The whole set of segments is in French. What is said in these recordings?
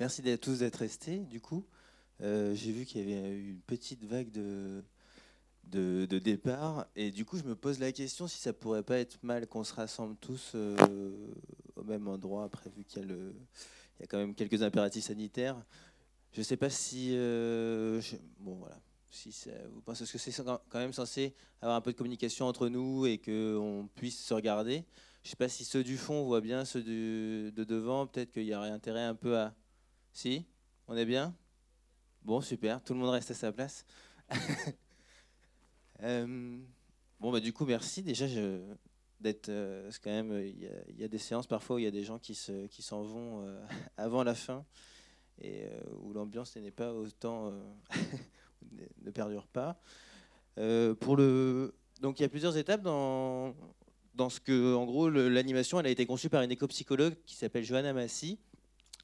merci à tous d'être restés, du coup. Euh, j'ai vu qu'il y avait eu une petite vague de, de, départ. Et du coup, je me pose la question si ça pourrait pas être mal qu'on se rassemble tous euh, au même endroit, après, vu qu'il y, a quand même quelques impératifs sanitaires. Je ne sais pas si. Euh, bon, voilà. Si vous pensez que c'est quand même censé avoir un peu de communication entre nous et qu'on puisse se regarder Je ne sais pas si ceux du fond voient bien ceux de devant. Peut-être qu'il y aurait intérêt un peu à. Si On est bien? Bon, super. Tout le monde reste à sa place. Euh, bon, bah, du coup, merci. Déjà, d'être. Euh, quand même, il y, a des séances parfois où il y a des gens qui s'en qui vont euh, avant la fin et où l'ambiance n'est pas autant. ne perdure pas. pour le. Donc, il y a plusieurs étapes dans, dans ce que, en gros, l'animation, elle a été conçue par une éco-psychologue qui s'appelle Johanna Massi,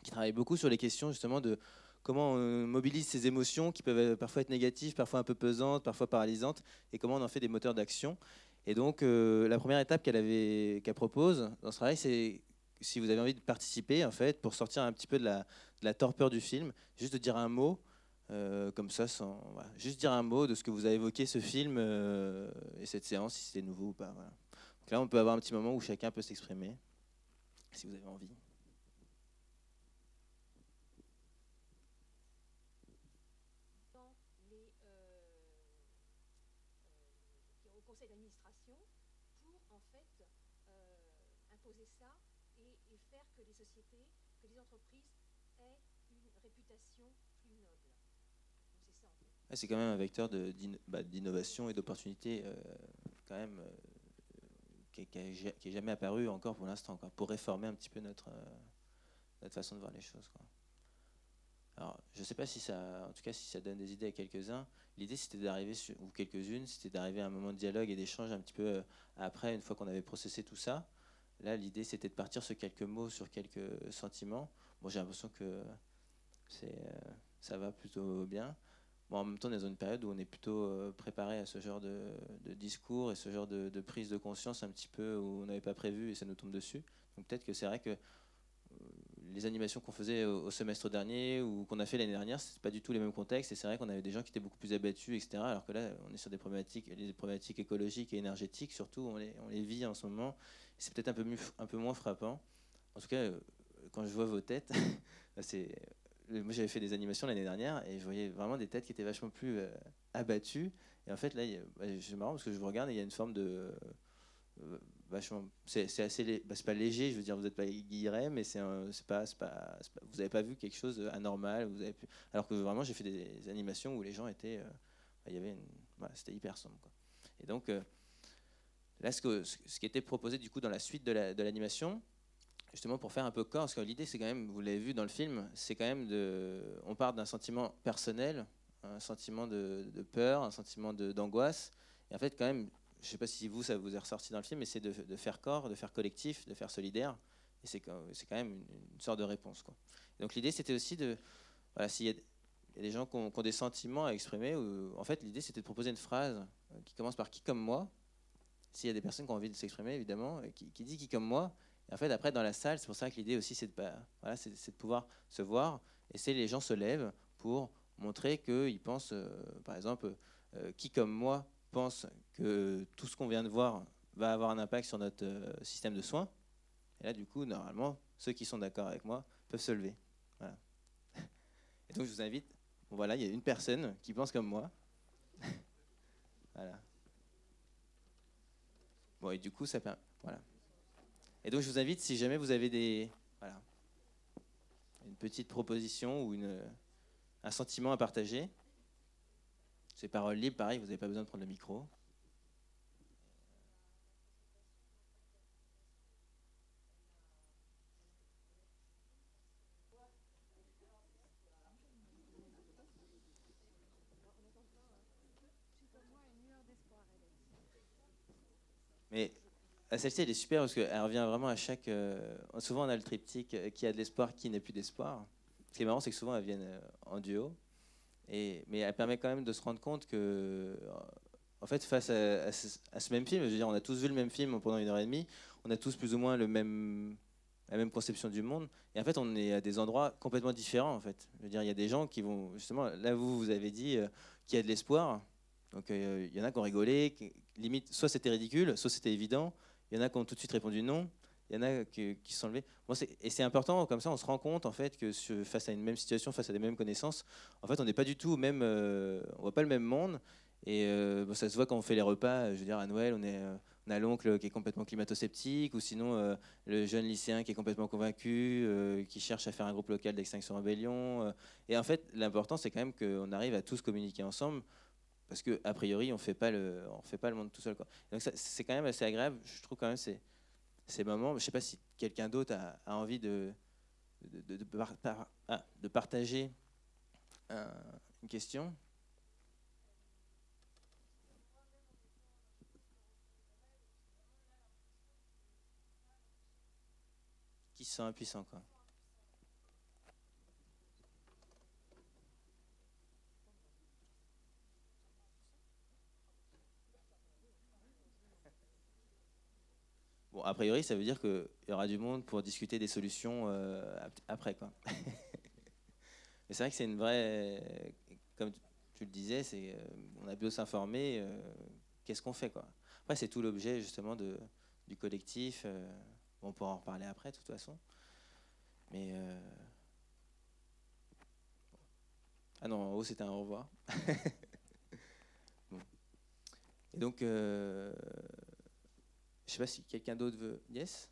qui travaille beaucoup sur les questions justement de comment on mobilise ces émotions qui peuvent parfois être négatives, parfois un peu pesantes, parfois paralysantes, et comment on en fait des moteurs d'action. Et donc, euh, la première étape qu'elle avait, propose dans ce travail, c'est si vous avez envie de participer, en fait, pour sortir un petit peu de la, torpeur du film, juste de dire un mot, euh, comme ça, juste dire un mot de ce que vous avez évoqué ce film euh, et cette séance, si c'était nouveau ou pas. Donc là, on peut avoir un petit moment où chacun peut s'exprimer, si vous avez envie. C'est quand même un vecteur bah, d'innovation et d'opportunité euh, quand même euh, qui, n'est jamais apparu encore pour l'instant, pour réformer un petit peu notre, euh, façon de voir les choses. Alors, je ne sais pas si ça, en tout cas, si ça donne des idées à quelques-uns. L'idée, c'était d'arriver, ou quelques-unes, c'était d'arriver à un moment de dialogue et d'échange un petit peu après, une fois qu'on avait processé tout ça. Là, l'idée, c'était de partir sur quelques mots, sur quelques sentiments. Bon, j'ai l'impression que c'est, ça va plutôt bien en même temps, on est dans une période où on est plutôt euh, préparé à ce genre de, discours et ce genre de, prise de conscience un petit peu où on n'avait pas prévu et ça nous tombe dessus. Donc peut-être que c'est vrai que euh, les animations qu'on faisait au, semestre dernier ou qu'on a fait l'année dernière, c'est pas du tout les mêmes contextes. Et c'est vrai qu'on avait des gens qui étaient beaucoup plus abattus, etc. Alors que là, on est sur des problématiques, écologiques et énergétiques, surtout, on les, on les vit en ce moment. C'est peut-être un peu, un peu moins frappant. En tout cas, euh, quand je vois vos têtes, c'est moi j'avais fait des animations l'année dernière et je voyais vraiment des têtes qui étaient vachement plus euh, abattues. Et en fait, là, bah, c'est marrant parce que je vous regarde et il y a une forme de. Euh, vachement. C'est assez. Bah, c'est pas léger, je veux dire, vous n'êtes pas guilleret, mais c'est pas, pas, Vous n'avez pas vu quelque chose d'anormal. Alors que vraiment, j'ai fait des animations où les gens étaient. Euh, bah. C'était hyper sombre. Quoi. Et donc, là, ce, que, ce qui était proposé du coup dans la suite de l'animation, justement pour faire un peu corps, parce que l'idée c'est quand même, vous l'avez vu dans le film, c'est quand même de, on part d'un sentiment personnel, un sentiment de, peur, un sentiment d'angoisse, et en fait quand même, je ne sais pas si vous ça vous est ressorti dans le film, mais c'est de, faire corps, de faire collectif, de faire solidaire, et c'est quand même une, sorte de réponse. Quoi. donc l'idée c'était aussi de, s'il y, a des gens qui ont, des sentiments à exprimer, en fait l'idée c'était de proposer une phrase euh, qui commence par qui comme moi, s'il y a des personnes qui ont envie de s'exprimer évidemment, qui dit qui comme moi, en fait, après, dans la salle, c'est pour ça que l'idée aussi, c'est de, pouvoir se voir. Et c'est les gens se lèvent pour montrer qu'ils pensent, euh, par exemple, euh, qui comme moi pense que tout ce qu'on vient de voir va avoir un impact sur notre euh, système de soins. Et là, du coup, normalement, ceux qui sont d'accord avec moi peuvent se lever. Et donc, je vous invite. Bon, voilà, il y a une personne qui pense comme moi. voilà. Bon, et du coup, ça permet. Voilà. Et donc je vous invite, si jamais vous avez une petite proposition ou un sentiment à partager, c'est parole libre, pareil, vous n'avez pas besoin de prendre le micro. Mais celle-ci, elle est super parce qu'elle revient vraiment à chaque. Euh, souvent, on a le triptyque euh, qui a de l'espoir, qui n'a plus d'espoir. Ce qui est marrant, c'est que souvent, elles viennent euh, en duo. Et, mais elle permet quand même de se rendre compte que, en fait, face à, ce, même film, je veux dire, on a tous vu le même film pendant une heure et demie, on a tous plus ou moins le même, la même conception du monde. Et en fait, on est à des endroits complètement différents. En fait, je veux dire, il y a des gens qui vont justement. Là, vous, vous avez dit qu'il y a de l'espoir. Donc, il y en a qui ont rigolé. limite, soit c'était ridicule, soit c'était évident. Il y en a qui ont tout de suite répondu non. Il y en a qui, qui sont levés. Et c'est important, comme ça, on se rend compte en fait que face à une même situation, face à des mêmes connaissances, en fait, on n'est pas du tout même, on voit pas le même monde. Et ça se voit quand on fait les repas. Je veux dire, à Noël, on est on a l'oncle qui est complètement climato-sceptique, ou sinon euh, le jeune lycéen qui est complètement convaincu, euh, qui cherche à faire un groupe local d'extinction rébellion. Euh. et en fait, l'important, c'est quand même qu'on arrive à tous communiquer ensemble, parce qu'a priori, on ne fait pas le monde tout seul. Quoi. Donc c'est quand même assez agréable. Je trouve quand même ces, ces moments. Je sais pas si quelqu'un d'autre a, envie de, de, de, ah, partager une question. qui se sent impuissant. Quoi. Bon, a priori, ça veut dire qu'il y aura du monde pour discuter des solutions euh, après. Quoi. Mais c'est vrai que c'est une vraie. Comme tu le disais, euh, on a besoin s'informer. Euh, qu'est-ce qu'on fait quoi Après, c'est tout l'objet justement du collectif on pourra en reparler après, de toute façon. Mais. Ah non, en haut, c'était un au revoir. Et donc, je ne sais pas si quelqu'un d'autre veut. Yes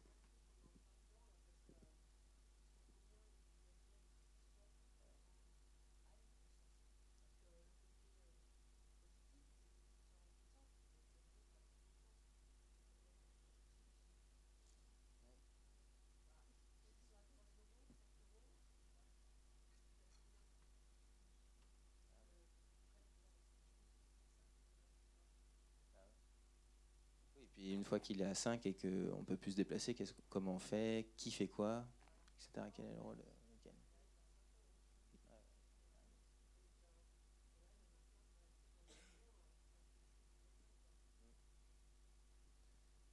Puis une fois qu'il est à 5 et qu'on peut plus se déplacer, comment on fait, qui fait quoi, etc. Quel est le rôle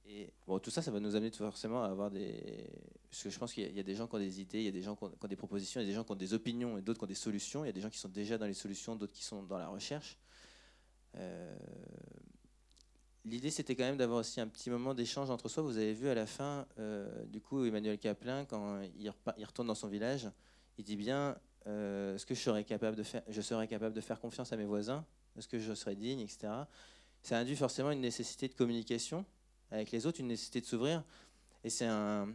Et bon, tout ça, ça va nous amener forcément à avoir des. Parce que je pense qu'il y, a des gens qui ont des idées, il y a des gens qui ont, des propositions, il y a des gens qui ont des opinions et d'autres qui ont des solutions. Il y a des gens qui sont déjà dans les solutions, d'autres qui sont dans la recherche. Euh, L'idée, c'était quand même d'avoir aussi un petit moment d'échange entre soi. Vous avez vu à la fin, euh, du coup, Emmanuel Caplin, quand il, retourne dans son village, il dit bien euh, est-ce que je serais, capable de faire, je serais capable de faire confiance à mes voisins? Est-ce que je serais digne, etc. Ça induit forcément une nécessité de communication avec les autres, une nécessité de s'ouvrir. Et c'est un,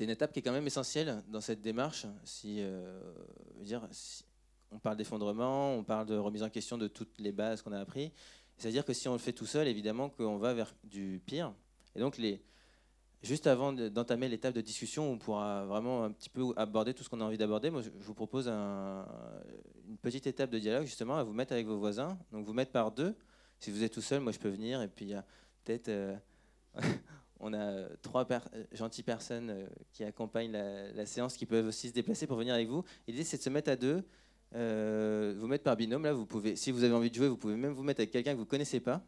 une étape qui est quand même essentielle dans cette démarche. Euh, si on parle d'effondrement, on parle de remise en question de toutes les bases qu'on a apprises. C'est-à-dire que si on le fait tout seul, évidemment qu'on va vers du pire. Et donc, juste avant d'entamer l'étape de discussion, on pourra vraiment un petit peu aborder tout ce qu'on a envie d'aborder. Moi, je vous propose une petite étape de dialogue, justement, à vous mettre avec vos voisins. Donc, vous mettre par deux. Si vous êtes tout seul, moi, je peux venir. Et puis, peut-être. Euh, on a trois gentilles personnes euh, qui accompagnent la, la, séance qui peuvent aussi se déplacer pour venir avec vous. L'idée, c'est de se mettre à deux euh, vous mettre par binôme. Là, vous pouvez, si vous avez envie de jouer, vous pouvez même vous mettre avec quelqu'un que vous ne connaissez pas.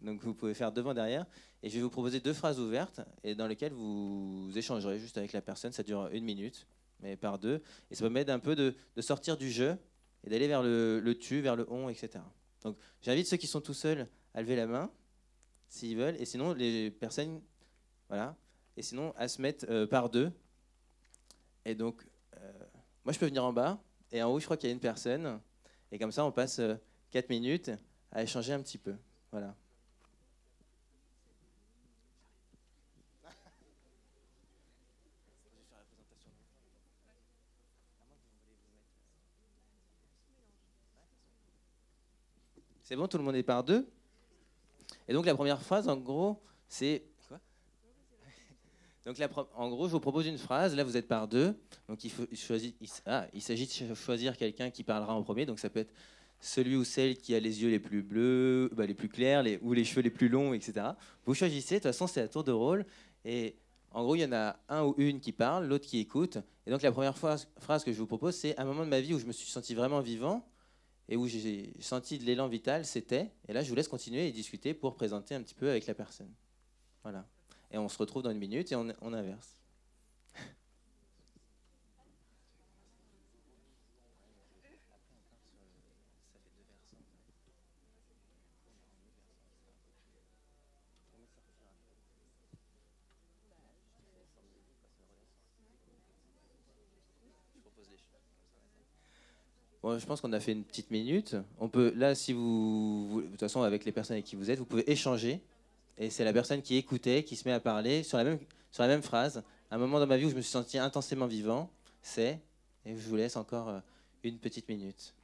Donc vous pouvez faire devant, derrière. Et je vais vous proposer deux phrases ouvertes et dans lesquelles vous échangerez juste avec la personne. Ça dure une minute, mais par deux. Et ça permet un peu de, sortir du jeu et d'aller vers le, tu, vers le on, etc. Donc j'invite ceux qui sont tout seuls à lever la main, s'ils veulent. Et sinon, les personnes, voilà. Et sinon, à se mettre euh, par deux. Et donc, euh, moi, je peux venir en bas. Et en haut, je crois qu'il y a une personne. Et comme ça, on passe 4 euh, minutes à échanger un petit peu. Voilà. C'est bon, tout le monde est par deux? Et donc la première phrase, en gros, c'est donc en gros, je vous propose une phrase. Là, vous êtes par deux. Donc il, ah, il s'agit de choisir quelqu'un qui parlera en premier. Donc ça peut être celui ou celle qui a les yeux les plus bleus, bah, les plus clairs, ou les cheveux les plus longs, etc. Vous choisissez. De toute façon, c'est à tour de rôle. Et en gros, il y en a un ou une qui parle, l'autre qui écoute. Et donc la première phrase, phrase que je vous propose, c'est un moment de ma vie où je me suis senti vraiment vivant et où j'ai senti de l'élan vital, c'était. Et là, je vous laisse continuer et discuter pour présenter un petit peu avec la personne. Voilà et on se retrouve dans une minute et on, inverse. Bon, je pense qu'on a fait une petite minute. On peut, là, si vous, vous, de toute façon, avec les personnes avec qui vous êtes, vous pouvez échanger. Et c'est la personne qui écoutait, qui se met à parler sur la même, sur la même phrase. Un moment dans ma vie où je me suis senti intensément vivant, c'est, et je vous laisse encore euh, une petite minute.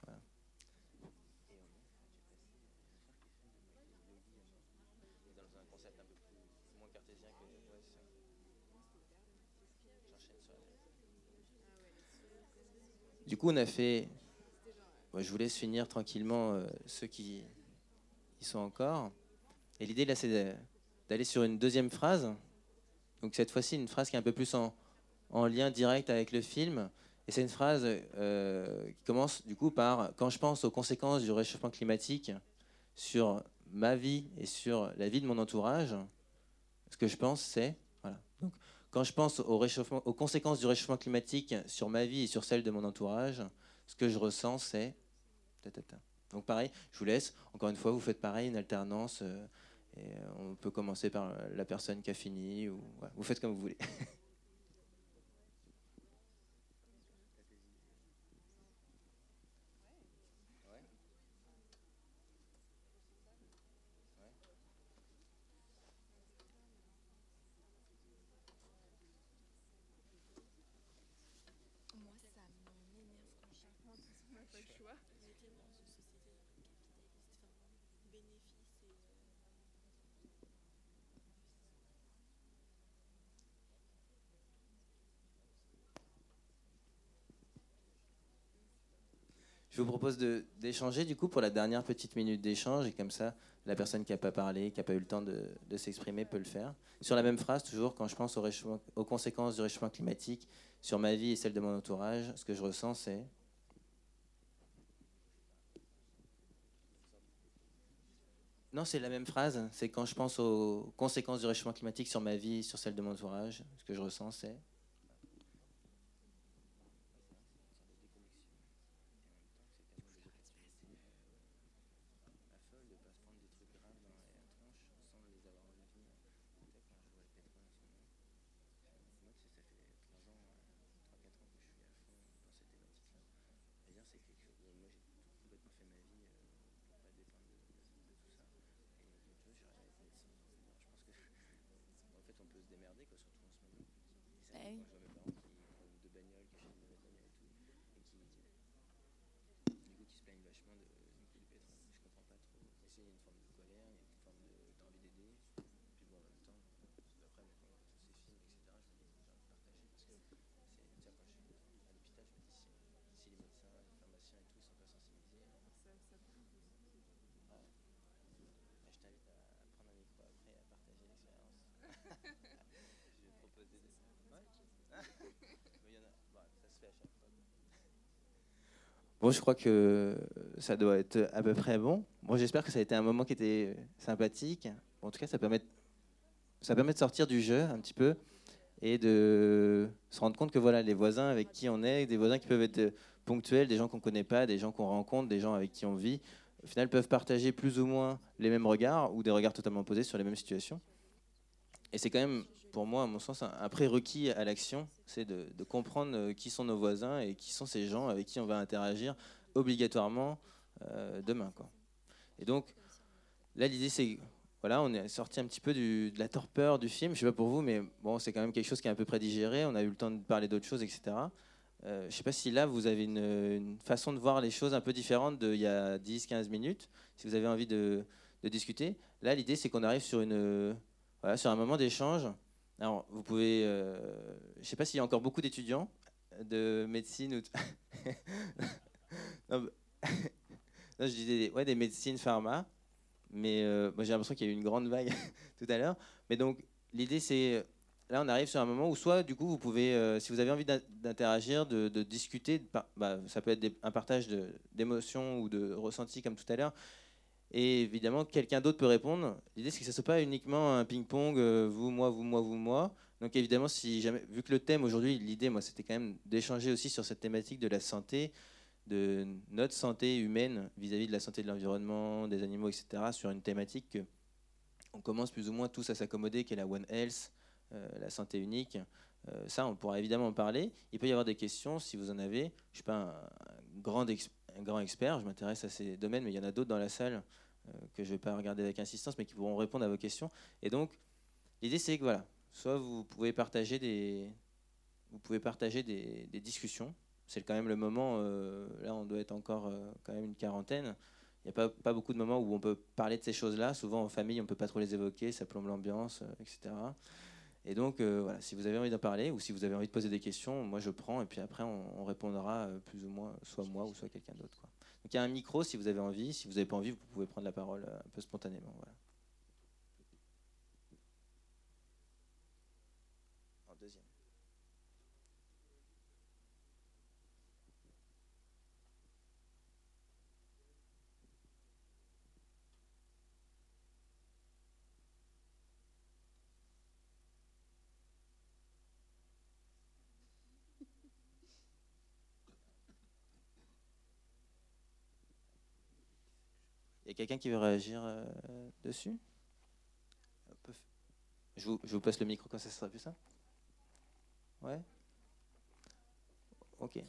Du coup, on a fait. je vous laisse finir tranquillement euh, ceux qui y sont encore. Et l'idée là, c'est d'aller sur une deuxième phrase. Donc cette fois-ci, une phrase qui est un peu plus en, lien direct avec le film. Et c'est une phrase euh, qui commence du coup par quand je pense aux conséquences du réchauffement climatique sur ma vie et sur la vie de mon entourage, ce que je pense c'est voilà. Donc quand je pense aux conséquences du réchauffement climatique sur ma vie et sur celle de mon entourage, ce que je ressens, c'est... Donc pareil, je vous laisse. Encore une fois, vous faites pareil, une alternance. Euh, et on peut commencer par la personne qui a fini. Ou, vous faites comme vous voulez. Je vous propose d'échanger du coup pour la dernière petite minute d'échange et comme ça, la personne qui n'a pas parlé, qui n'a pas eu le temps de, s'exprimer peut le faire. Sur la même phrase, toujours, quand je pense au aux conséquences du réchauffement climatique sur ma vie et celle de mon entourage, ce que je ressens, c'est... Non, c'est la même phrase. C'est quand je pense aux conséquences du réchauffement climatique sur ma vie sur celle de mon entourage, ce que je ressens, c'est... Bon, je crois que ça doit être à peu près bon. Moi, j'espère que ça a été un moment qui était sympathique. En tout cas, ça permet, ça permet de sortir du jeu un petit peu et de se rendre compte que voilà, les voisins avec qui on est, des voisins qui peuvent être ponctuels, des gens qu'on ne connaît pas, des gens qu'on rencontre, des gens avec qui on vit, au final peuvent partager plus ou moins les mêmes regards ou des regards totalement opposés sur les mêmes situations. Et c'est quand même pour moi, à mon sens, un prérequis à l'action, c'est de, comprendre euh, qui sont nos voisins et qui sont ces gens avec qui on va interagir obligatoirement euh, demain. Et donc, là, l'idée, c'est voilà, on est sorti un petit peu de la torpeur du film. Je sais pas pour vous, mais bon, c'est quand même quelque chose qui est un peu prédigéré. On a eu le temps de parler d'autres choses, etc. Euh, je ne sais pas si là, vous avez une, façon de voir les choses un peu différente d'il y a 10-15 minutes, si vous avez envie de, discuter. Là, l'idée, c'est qu'on arrive sur, une, sur un moment d'échange alors, vous pouvez. Euh, je ne sais pas s'il y a encore beaucoup d'étudiants de médecine ou. non, je disais des médecines pharma, mais euh, moi j'ai l'impression qu'il y a eu une grande vague tout à l'heure. Mais donc, l'idée c'est. Là, on arrive sur un moment où soit, du coup, vous pouvez, euh, si vous avez envie d'interagir, de, discuter, bah, ça peut être un partage d'émotions ou de ressentis comme tout à l'heure, et évidemment, quelqu'un d'autre peut répondre. L'idée, c'est que ce ne soit pas uniquement un ping-pong, euh, vous, moi, vous, moi, vous, moi. Donc évidemment, vu que le thème aujourd'hui, l'idée, moi, c'était quand même d'échanger aussi sur cette thématique de la santé, de notre santé humaine vis-à-vis de la santé de l'environnement, des animaux, etc., sur une thématique que on commence plus ou moins tous à s'accommoder, qui est la One Health, euh, la santé unique. Euh, ça, on pourra évidemment en parler. Il peut y avoir des questions, si vous en avez. Je ne suis pas un, grand grand expert, je m'intéresse à ces domaines, mais il y en a d'autres dans la salle que je ne vais pas regarder avec insistance, mais qui pourront répondre à vos questions. Et donc, l'idée, c'est que voilà, soit vous pouvez partager des, vous pouvez partager des, discussions. C'est quand même le moment, là on doit être encore quand même une quarantaine. Il n'y a pas, beaucoup de moments où on peut parler de ces choses-là. Souvent en famille, on ne peut pas trop les évoquer, ça plombe l'ambiance, etc. Et donc, euh, voilà, si vous avez envie d'en parler ou si vous avez envie de poser des questions, moi je prends et puis après on, répondra euh, plus ou moins, soit moi ou soit quelqu'un d'autre. Donc il y a un micro si vous avez envie. Si vous n'avez pas envie, vous pouvez prendre la parole euh, un peu spontanément. Il y a quelqu'un qui veut réagir euh, dessus. Je vous, passe le micro quand ça sera plus ça Ouais. Ok.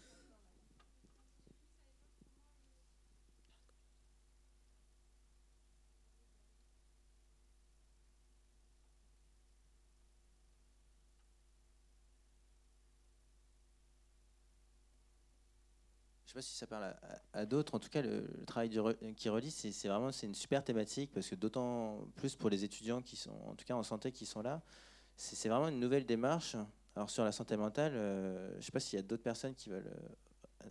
Pas si ça parle à, d'autres. En tout cas, le, travail qui relie, c'est vraiment c'est une super thématique parce que d'autant plus pour les étudiants qui sont, en tout cas en santé, qui sont là, c'est vraiment une nouvelle démarche. Alors sur la santé mentale, euh, je ne sais pas s'il y a d'autres personnes qui veulent euh,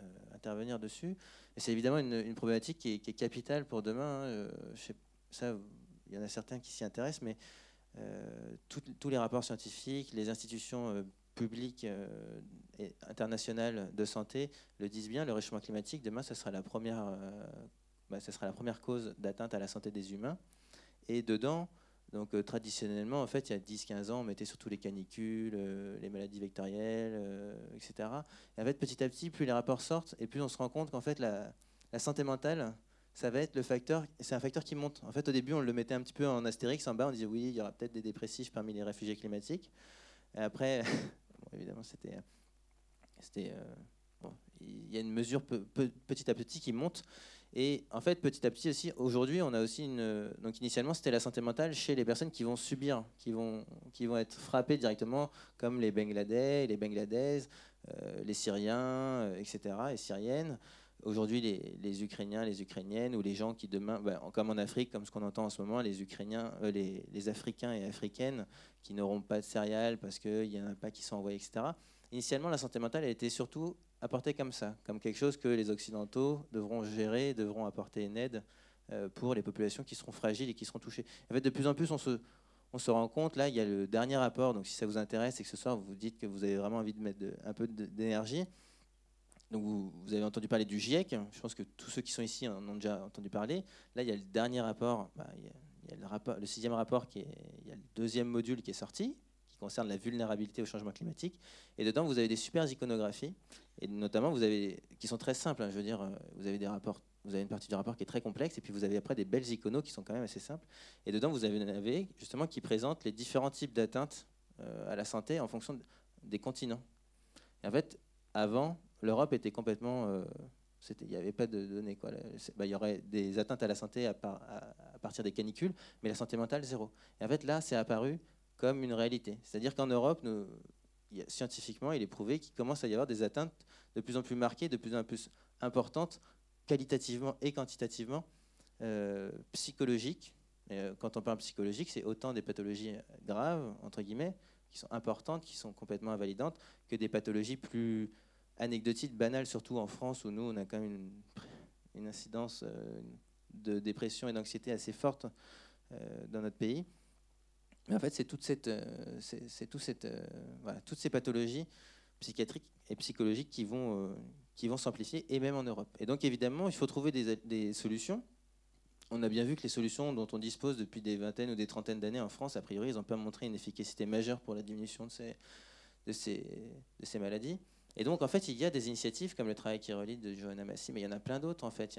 euh, intervenir dessus. C'est évidemment une, problématique qui est, capitale pour demain. Hein. ça, il y en a certains qui s'y intéressent, mais tous les rapports scientifiques, les institutions publiques euh, de santé le disent bien, le réchauffement climatique, demain, ce sera la première, euh, bah, sera la première cause d'atteinte à la santé des humains. Et dedans, donc euh, traditionnellement, en fait, il y a 10-15 ans, on mettait surtout les canicules, les maladies vectorielles, etc. Et en fait, petit à petit, plus les rapports sortent, et plus on se rend compte qu'en fait, la, la, santé mentale, ça va être le facteur, c'est un facteur qui monte. En fait, au début, on le mettait un petit peu en astérix en bas, on disait oui, il y aura peut-être des dépressifs parmi les réfugiés climatiques. Et après, évidemment, c'était. c'était euh, il y a une mesure petit à petit qui monte. Et en fait, petit à petit aussi, aujourd'hui, on a aussi une. Donc, initialement, c'était la santé mentale chez les personnes qui vont subir, qui vont, qui vont être frappées directement, comme les Bangladais, les Bangladaises, euh, les Syriens, euh, etc., et Syriennes. Aujourd'hui, les, Ukrainiens, les Ukrainiennes, ou les gens qui demain, ben, comme en Afrique, comme ce qu'on entend en ce moment, les Ukrainiens, les, les, Africains et Africaines qui n'auront pas de céréales parce qu'il n'y en a pas qui sont envoyés, etc. Initialement, la santé mentale a été surtout apportée comme ça, comme quelque chose que les Occidentaux devront gérer, devront apporter une aide euh, pour les populations qui seront fragiles et qui seront touchées. En fait, de plus en plus, on se, on se rend compte, là, il y a le dernier rapport, donc si ça vous intéresse et que ce soir vous dites que vous avez vraiment envie de mettre un peu d'énergie, donc vous, avez entendu parler du GIEC, je pense que tous ceux qui sont ici en ont déjà entendu parler. Là, il y a le dernier rapport, bah, rapport, le sixième rapport, qui est, il y a le deuxième module qui est sorti, qui concerne la vulnérabilité au changement climatique. Et dedans, vous avez des super iconographies, et notamment, vous avez, qui sont très simples. Hein, je veux dire, euh, vous avez une partie du rapport qui est très complexe, et puis vous avez après des belles iconos qui sont quand même assez simples. Et dedans, vous avez justement qui présente les différents types d'atteintes euh, à la santé en fonction des continents. Et en fait, avant, l'Europe était complètement euh, il n'y avait pas de données. Bah, il y aurait des atteintes à la santé à, partir des canicules, mais la santé mentale, zéro. Et en fait, là, c'est apparu comme une réalité. C'est-à-dire qu'en Europe, scientifiquement, il est prouvé qu'il commence à y avoir des atteintes de plus en plus marquées, de plus en plus importantes, qualitativement et quantitativement, euh, psychologiques. Euh, quand on parle psychologique, c'est autant des pathologies graves, entre guillemets, qui sont importantes, qui sont complètement invalidantes, que des pathologies plus anecdotique, banale, surtout en France, où nous, on a quand même une, incidence euh, de dépression et d'anxiété assez forte euh, dans notre pays. Mais en fait, c'est toute cette, euh, c'est cette, toutes ces pathologies psychiatriques et psychologiques qui vont, qui vont s'amplifier, et même en Europe. Et donc, évidemment, il faut trouver des, des, solutions. On a bien vu que les solutions dont on dispose depuis des vingtaines ou des trentaines d'années en France, a priori, ils n'ont pas montré une efficacité majeure pour la diminution de ces, de ces, de ces maladies. Et donc, en fait, il y a des initiatives comme le travail qui relie de Johanna Massi, mais il y en a plein d'autres, en fait.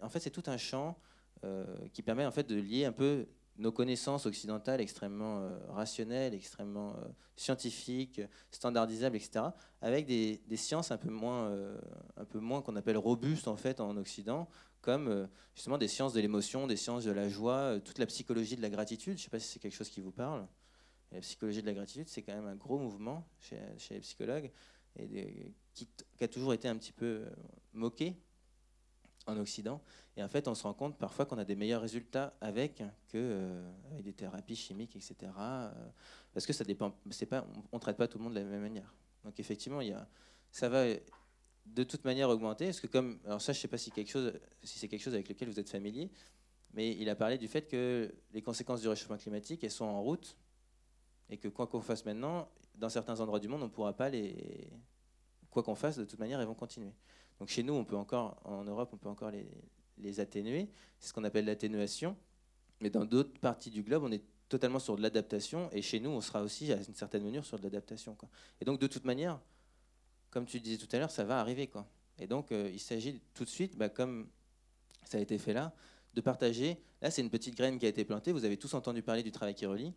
En, fait, c'est tout un champ euh, qui permet en fait, de lier un peu nos connaissances occidentales extrêmement rationnelles, extrêmement scientifiques, standardisables, etc., avec des, sciences un peu moins, un moins qu'on appelle robustes en fait en Occident, comme justement des sciences de l'émotion, des sciences de la joie, toute la psychologie de la gratitude. Je ne sais pas si c'est quelque chose qui vous parle. la psychologie de la gratitude, c'est quand même un gros mouvement chez les psychologues et qui, a toujours été un petit peu moqué en Occident. Et en fait, on se rend compte parfois qu'on a des meilleurs résultats avec que euh, des thérapies chimiques, etc. Euh, parce que ça dépend. On, ne traite pas tout le monde de la même manière. Donc effectivement, ça va de toute manière augmenter. Parce que comme, alors ça, je sais pas si si c'est quelque chose avec lequel vous êtes familier, mais il a parlé du fait que les conséquences du réchauffement climatique, elles sont en route et que quoi qu'on fasse maintenant, dans certains endroits du monde, on ne pourra pas les, quoi qu'on fasse, de toute manière, elles vont continuer. Donc chez nous, on peut encore, en Europe, on peut encore les, atténuer. C'est ce qu'on appelle l'atténuation. Mais dans d'autres parties du globe, on est totalement sur de l'adaptation. Et chez nous, on sera aussi à une certaine mesure sur de l'adaptation. Et donc, de toute manière, comme tu disais tout à l'heure, ça va arriver. Et donc, euh, il s'agit tout de suite, bah, comme ça a été fait là, de partager. Là, c'est une petite graine qui a été plantée. Vous avez tous entendu parler du travail qui relie.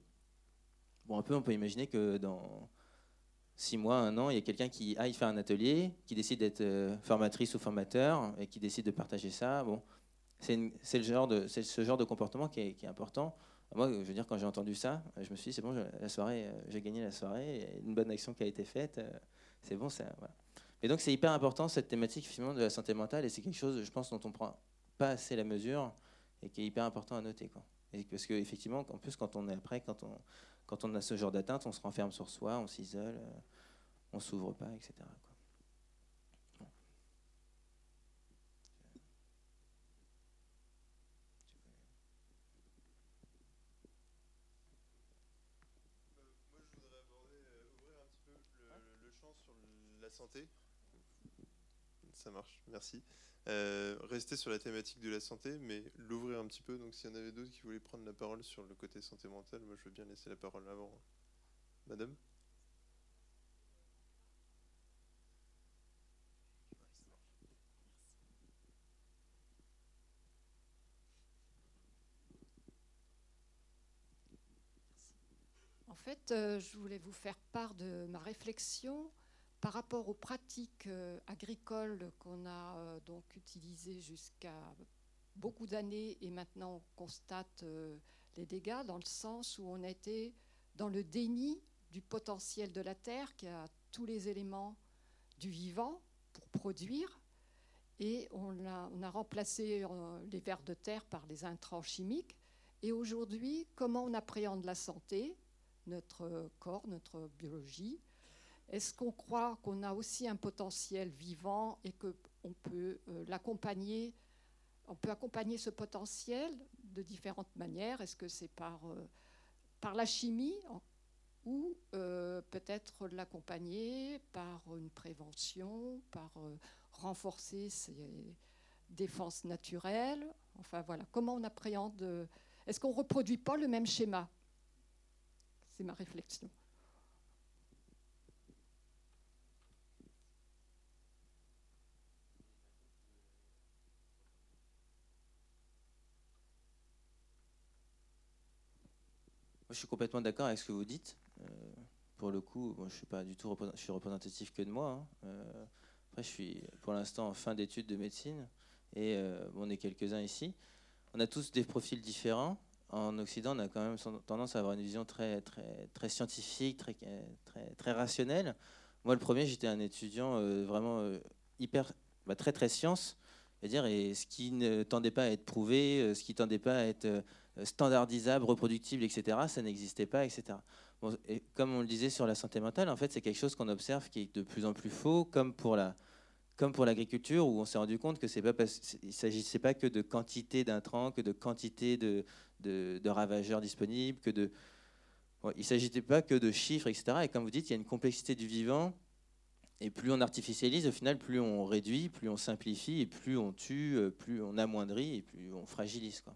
Bon, un peu, on peut imaginer que dans six mois, un an, il y a quelqu'un qui aille faire un atelier, qui décide d'être euh, formatrice ou formateur et qui décide de partager ça. Bon, c'est ce genre de comportement qui est, important. Moi, je veux dire, quand j'ai entendu ça, je me suis dit, c'est bon, la soirée, euh, j'ai gagné la soirée, une bonne action qui a été faite, euh, c'est bon. Ça. Et donc, c'est hyper important cette thématique finalement de la santé mentale et c'est quelque chose, je pense, dont on prend pas assez la mesure et qui est hyper important à noter. Quoi. Et parce qu'effectivement, en plus, quand on est après, quand on, quand on a ce genre d'atteinte, on se renferme sur soi, on s'isole, euh, on s'ouvre pas, etc. Moi, je voudrais aborder, euh, ouvrir un petit peu le, champ sur la santé. Ça marche, merci. Euh, rester sur la thématique de la santé, mais l'ouvrir un petit peu. Donc, s'il y en avait d'autres qui voulaient prendre la parole sur le côté santé mentale, moi, je veux bien laisser la parole avant. Madame? En fait, euh, je voulais vous faire part de ma réflexion par rapport aux pratiques euh, agricoles qu'on a euh, donc utilisées jusqu'à beaucoup d'années et maintenant on constate euh, les dégâts dans le sens où on été dans le déni du potentiel de la terre qui a tous les éléments du vivant pour produire et on a, on a remplacé les vers de terre par des intrants chimiques. Et aujourd'hui comment on appréhende la santé, notre corps, notre biologie est-ce qu'on croit qu'on a aussi un potentiel vivant et qu'on peut euh, l'accompagner On peut accompagner ce potentiel de différentes manières? Est-ce que c'est par, euh, par la chimie ou euh, peut-être l'accompagner par une prévention, par renforcer ses défenses naturelles? Enfin voilà, comment on appréhende Est-ce qu'on ne reproduit pas le même schéma? C'est ma réflexion. Je suis complètement d'accord avec ce que vous dites. Euh, pour le coup, bon, je suis pas du tout représentatif que de moi. Hein. Euh, après, je suis pour l'instant en fin d'études de médecine et euh, on est quelques-uns ici. On a tous des profils différents. En Occident, on a quand même tendance à avoir une vision très, très, très scientifique, très, très, très rationnelle. Moi, le premier, j'étais un étudiant vraiment hyper, bah, très, très science. dire, et ce qui ne tendait pas à être prouvé, ce qui tendait pas à être standardisable, reproductible, etc. Ça n'existait pas, etc. et comme on le disait sur la santé mentale, en fait, c'est quelque chose qu'on observe qui est de plus en plus faux, comme pour la comme pour l'agriculture, où on s'est rendu compte que c'est pas il s'agissait pas que de quantité d'intrants, que de quantité de, de, ravageurs disponibles, que de il s'agissait pas que de chiffres, etc. Et comme vous dites, il y a une complexité du vivant. Et plus on artificialise, au final, plus on réduit, plus on simplifie, et plus on tue, euh, plus on amoindrit, et plus on fragilise. Quoi.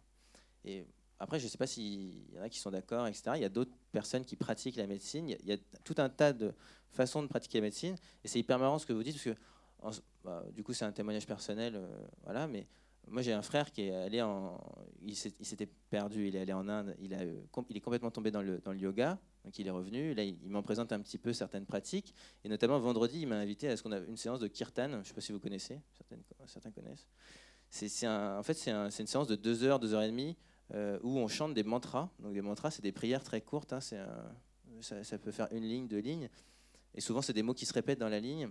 Et après, je ne sais pas s'il y en a qui sont d'accord, etc. Il y a d'autres personnes qui pratiquent la médecine. Il y, a, tout un tas de façons de pratiquer la médecine. Et c'est hyper marrant ce que vous dites, parce que bah, du coup, c'est un témoignage personnel. Euh, voilà, mais moi, j'ai un frère qui est allé en. Il s'était perdu, il est allé en Inde, il, il est complètement tombé dans le, yoga, donc il est revenu. Là, il, m'en présente un petit peu certaines pratiques. Et notamment, vendredi, il m'a invité à ce qu'on a une séance de kirtan. Je ne sais pas si vous connaissez, certains connaissent. En fait, c'est une séance de 2 heures, 2 heures et demie, euh, où on chante des mantras. Donc, des mantras, c'est des prières très courtes. Hein, ça, peut faire une ligne, deux lignes. Et souvent, c'est des mots qui se répètent dans la ligne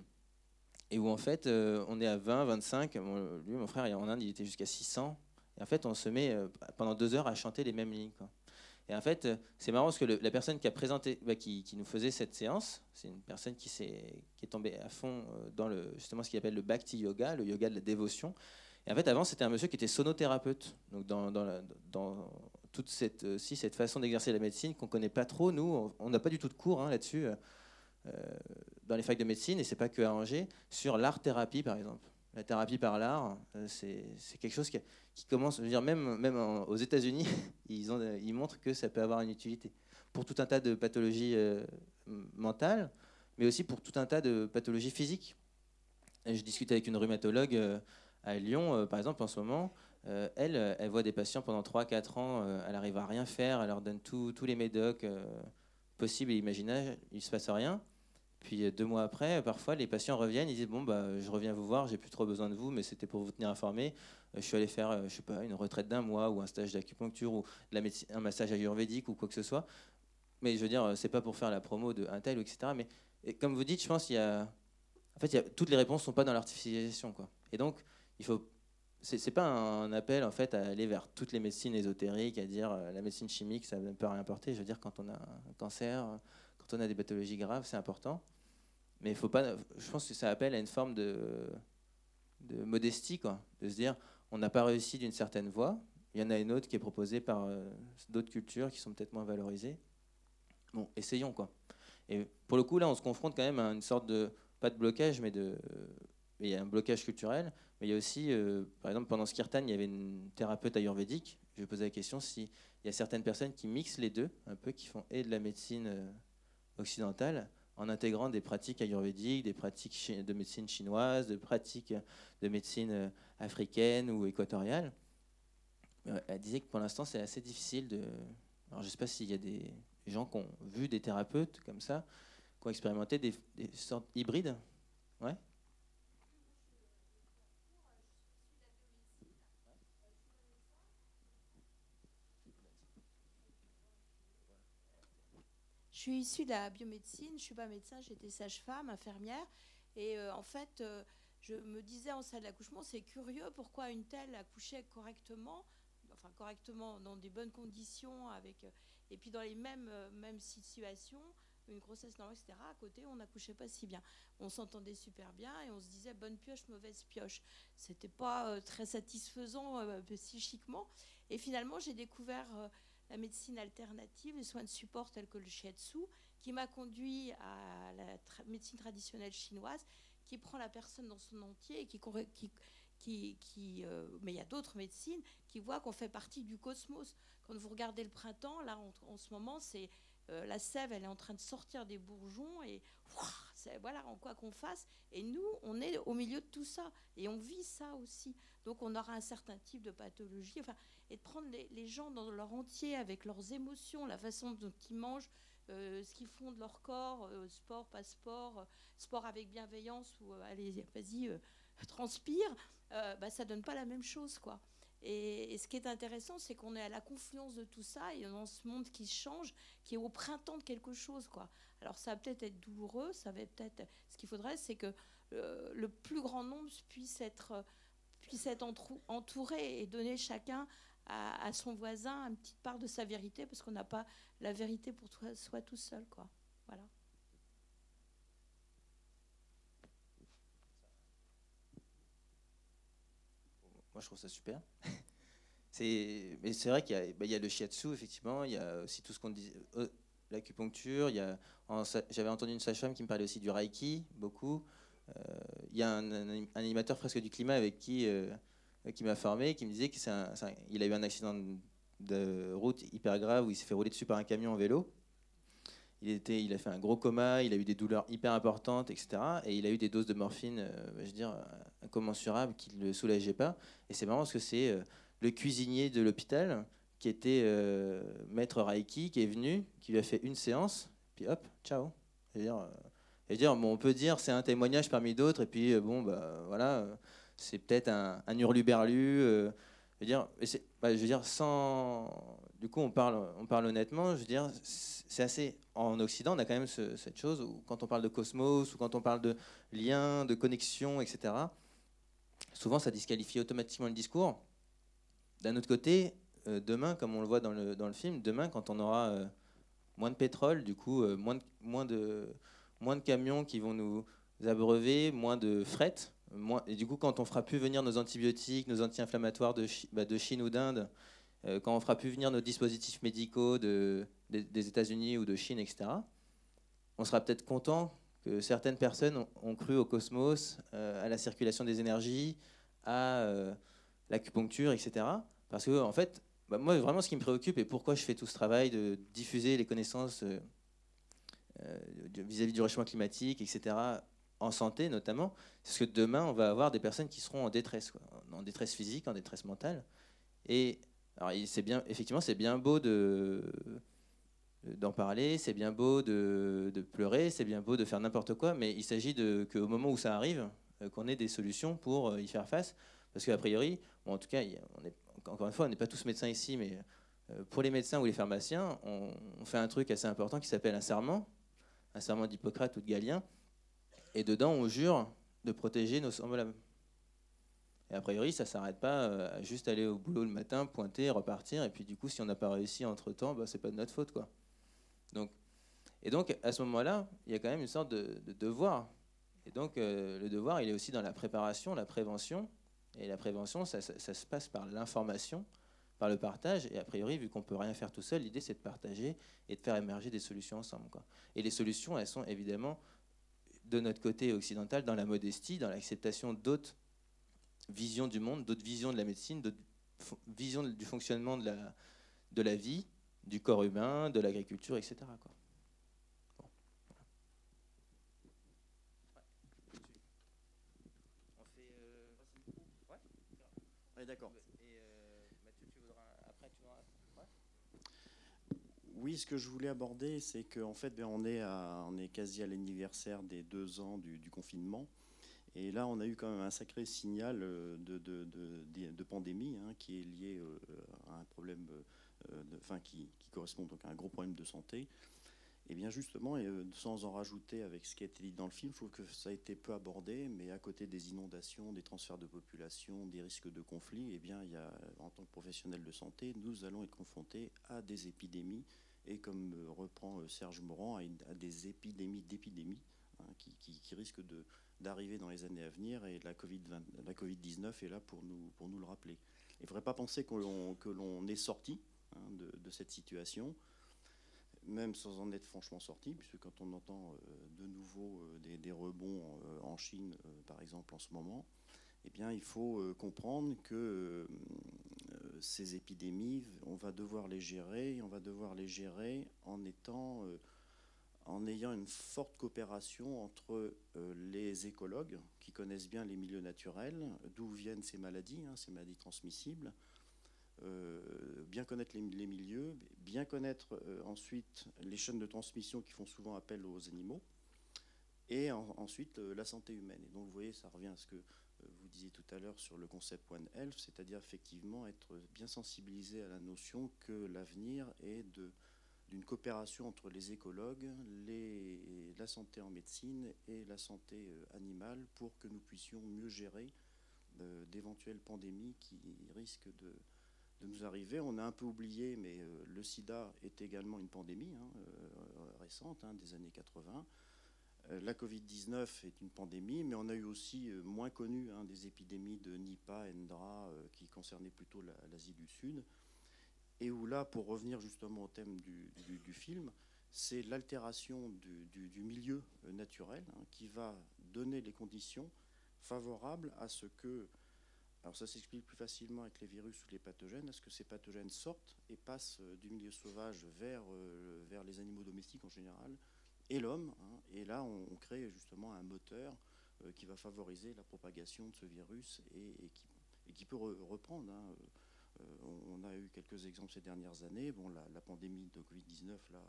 et où en fait euh, on est à 20, 25. lui, mon frère, en Inde, il était jusqu'à 600. Et en fait, on se met euh, pendant deux heures à chanter les mêmes lignes. Et en fait, c'est marrant parce que la personne qui a présenté, bah, qui, nous faisait cette séance, c'est une personne qui, est, qui est tombée à fond dans le, justement ce qu'il appelle le Bhakti Yoga, le yoga de la dévotion. Et en fait, avant, c'était un monsieur qui était sonothérapeute. Donc, dans, toute cette, si, cette façon d'exercer la médecine qu'on ne connaît pas trop, nous, on n'a pas du tout de cours hein, là-dessus. Euh, dans les facs de médecine, et c'est pas que à Angers, sur l'art-thérapie par exemple. La thérapie par l'art, euh, c'est quelque chose qui, commence, je veux même, même aux États-Unis, ils, ont, ils montrent que ça peut avoir une utilité pour tout un tas de pathologies euh, mentales, mais aussi pour tout un tas de pathologies physiques. je discute avec une rhumatologue à Lyon, par exemple, en ce moment. elle, elle voit des patients pendant 3-4 ans, elle arrive à rien faire, elle leur donne tous les médocs possibles et imaginables, il ne se passe rien. Puis euh, deux mois après, parfois, les patients reviennent, ils disent bon bah je reviens vous voir, j'ai plus trop besoin de vous, mais c'était pour vous tenir informé. Euh, je suis allé faire, euh, je sais pas, une retraite d'un mois ou un stage d'acupuncture ou un massage ayurvédique ou quoi que ce soit. Mais je veux dire, c'est pas pour faire la promo de un tel ou etc. Mais comme vous dites, je pense qu'il y a, en fait, toutes les réponses sont pas dans l'artificialisation quoi. Et donc, il faut c'est pas un appel en fait à aller vers toutes les médecines ésotériques, à dire la médecine chimique, ça ne peut rien porter. Je veux dire, quand on a un cancer, on a des pathologies graves, c'est important. Mais il faut pas. Je pense que ça appelle à une forme de, de modestie, quoi, de se dire on n'a pas réussi d'une certaine voie. Il y en a une autre qui est proposée par euh, d'autres cultures qui sont peut-être moins valorisées. Bon, essayons quoi. Et pour le coup, là, on se confronte quand même à une sorte de pas de blocage, mais de il y a un blocage culturel. Mais il y a aussi, euh, par exemple, pendant ce kirtan, il y avait une thérapeute ayurvédique. Je vais poser la question s'il y a certaines personnes qui mixent les deux, un peu, qui font et de la médecine euh, occidentale en intégrant des pratiques ayurvédiques, des pratiques de médecine chinoise, des pratiques de médecine euh, africaine ou équatoriale. Euh, elle disait que pour l'instant, c'est assez difficile de. Alors, je ne sais pas s'il y a des gens qui ont vu des thérapeutes comme ça, qui ont expérimenté des, des sortes hybrides. Ouais suis issue de la biomédecine, je ne suis pas médecin, j'étais sage-femme, infirmière. Et euh, en fait, euh, je me disais en salle d'accouchement, c'est curieux pourquoi une telle accouchait correctement, enfin correctement, dans des bonnes conditions, avec, euh, et puis dans les mêmes, mêmes situations, une grossesse normale, etc. À côté, on n'accouchait pas si bien. On s'entendait super bien et on se disait bonne pioche, mauvaise pioche. C'était pas très satisfaisant psychiquement. Et finalement, j'ai découvert la médecine alternative, les soins de support tels que le shiatsu, qui m'a conduit à la médecine traditionnelle chinoise, qui prend la personne dans son entier qui, euh, mais il y a d'autres médecines qui voient qu'on fait partie du cosmos. Quand vous regardez le printemps, là en, ce moment, c'est euh, la sève, elle est en train de sortir des bourgeons et voilà en quoi qu'on fasse. Et nous, on est au milieu de tout ça et on vit ça aussi. Donc on aura un certain type de pathologie. Enfin, et de prendre les, gens dans leur entier avec leurs émotions, la façon dont ils mangent, euh, ce qu'ils font de leur corps, euh, sport, pas sport, euh, sport avec bienveillance ou allez, vas-y, transpire, bah, ça donne pas la même chose, quoi. Et, ce qui est intéressant, c'est qu'on est à la confluence de tout ça et dans ce monde qui change, qui est au printemps de quelque chose, quoi. Alors ça va peut-être être douloureux, ça va peut-être. Ce qu'il faudrait, c'est que le plus grand nombre puisse être puisse être entouré et donner chacun à, son voisin une petite part de sa vérité, parce qu'on n'a pas la vérité pour soi tout seul. Quoi. Voilà. Moi, je trouve ça super. c'est, mais c'est vrai qu'il y a, bah, il y a le shiatsu, effectivement, il y a aussi tout ce qu'on dit, euh, l'acupuncture, il y a, j'avais entendu une sage-femme qui me parlait aussi du reiki, beaucoup. Euh, il y a un, animateur presque du climat avec qui euh, qui m'a formé, qui me disait qu'il a eu un accident de route hyper grave où il s'est fait rouler dessus par un camion en vélo. Il, a fait un gros coma, il a eu des douleurs hyper importantes, etc. Et il a eu des doses de morphine, euh, je veux dire, incommensurables qui ne le soulageaient pas. Et c'est marrant parce que c'est euh, le cuisinier de l'hôpital qui était euh, maître Reiki, qui est venu, qui lui a fait une séance, puis hop, ciao. Je veux dire, euh, dire bon, on peut dire c'est un témoignage parmi d'autres, et puis euh, bon, bah, voilà, euh, c'est peut-être un, un hurluberlu. euh, je veux dire, bah, je veux dire, sans. Du coup, on parle, on parle honnêtement. Je veux dire, c'est assez. En Occident, on a quand même ce- cette chose où, quand on parle de cosmos ou quand on parle de lien, de connexion, etc. Souvent, ça disqualifie automatiquement le discours. D'un autre côté, euh, demain, comme on le voit dans le, dans le film, demain, quand on aura euh, moins de pétrole, du coup, euh, moins, de, moins, de, moins de camions qui vont nous abreuver, moins de fret, moins, et du coup, quand on fera plus venir nos antibiotiques, nos anti-inflammatoires de, bah, de Chine ou d'Inde, quand on fera plus venir nos dispositifs médicaux de, des, États-Unis ou de Chine, etc., on sera peut-être content que certaines personnes ont, cru au cosmos, euh, à la circulation des énergies, à euh, l'acupuncture, etc. Parce que, en fait, bah, moi, vraiment, ce qui me préoccupe et pourquoi je fais tout ce travail de diffuser les connaissances euh, euh, vis-à-vis du réchauffement climatique, etc., en santé notamment, c'est que demain, on va avoir des personnes qui seront en détresse, en détresse physique, en détresse mentale. Et alors, effectivement, c'est bien beau de d'en parler, c'est bien beau de, de pleurer, c'est bien beau de faire n'importe quoi, mais il s'agit de qu'au moment où ça arrive, euh, qu'on ait des solutions pour euh, y faire face. Parce qu'a priori, en tout cas, encore une fois, on n'est pas tous médecins ici, mais euh, pour les médecins ou les pharmaciens, on, on fait un truc assez important qui s'appelle un serment, un serment d'Hippocrate ou de Galien, et dedans, on jure de protéger nos semblables. Et a priori, ça ne s'arrête pas euh, à juste aller au boulot le matin, pointer, repartir, et puis du coup, si on n'a pas réussi entre-temps, bah, c'est pas de notre faute. Quoi. Donc, et donc, à ce moment-là, il y a quand même une sorte de, de devoir. Et donc, euh, le devoir, il est aussi dans la préparation, la prévention. Et la prévention, ça, se passe par l'information, par le partage. Et a priori, vu qu'on peut rien faire tout seul, l'idée, c'est de partager et de faire émerger des solutions ensemble. Et les solutions, elles sont évidemment de notre côté occidental, dans la modestie, dans l'acceptation d'autres visions du monde, d'autres visions de la médecine, d'autres visions du fonctionnement de la, de la vie, du corps humain, de l'agriculture, etc. quoi. Bon, voilà. On fait, euh, ouais. Ouais, d'accord. Oui, ce que je voulais aborder, c'est qu'en fait, ben, on, est à- on est quasi à l'anniversaire des deux ans du, du confinement. Et là, on a eu quand même un sacré signal euh, de, pandémie hein, qui est lié euh, à un problème, euh, enfin, qui, correspond donc à un gros problème de santé. Et bien justement, et, sans en rajouter avec ce qui a été dit dans le film, je trouve que ça a été peu abordé, mais à côté des inondations, des transferts de population, des risques de conflits, eh bien, il y a, en tant que professionnels de santé, nous allons être confrontés à des épidémies et comme reprend Serge Morand, à des épidémies d'épidémies hein, qui, qui- qui risquent de- d'arriver dans les années à venir et la Covid-20 la Covid-19 est là pour nous, pour nous le rappeler. Il ne faudrait pas penser que l'on, que l'on est sorti hein, de, cette situation, même sans en être franchement sorti, puisque quand on entend euh, de nouveau euh, des, des rebonds euh, en Chine, par exemple, en ce moment, eh bien, il faut comprendre que ces épidémies, on va devoir les gérer, et on va devoir les gérer en étant, en ayant une forte coopération entre euh, les écologues qui connaissent bien les milieux naturels, d'où viennent ces maladies, hein, ces maladies transmissibles, euh, bien connaître les, milieux, bien connaître euh, ensuite les chaînes de transmission qui font souvent appel aux animaux, et en- ensuite la santé humaine. Et donc vous voyez, ça revient à ce que vous disiez tout à l'heure sur le concept One Health, c'est-à-dire effectivement être bien sensibilisé à la notion que l'avenir est de d'une coopération entre les écologues, la santé en médecine et la santé euh, animale pour que nous puissions mieux gérer euh, d'éventuelles pandémies qui risquent de, nous arriver. On a un peu oublié, mais euh, le sida est également une pandémie hein, récente, hein, des années 80. Euh, la Covid-19 est une pandémie, mais on a eu aussi, moins connu, hein, des épidémies de Nipah, Endra, qui concernaient plutôt la- l'Asie du Sud. Et où là, pour revenir justement au thème du, film, c'est l'altération du, milieu euh, naturel hein, qui va donner les conditions favorables à ce que Alors ça s'explique plus facilement avec les virus ou les pathogènes. Est-ce que ces pathogènes sortent et passent du milieu sauvage vers, vers les animaux domestiques en général et l'homme hein. Et là, on, crée justement un moteur qui va favoriser la propagation de ce virus et, qui, qui, peut reprendre. Hein. On a eu quelques exemples ces dernières années. Bon, la, pandémie de Covid-19 là,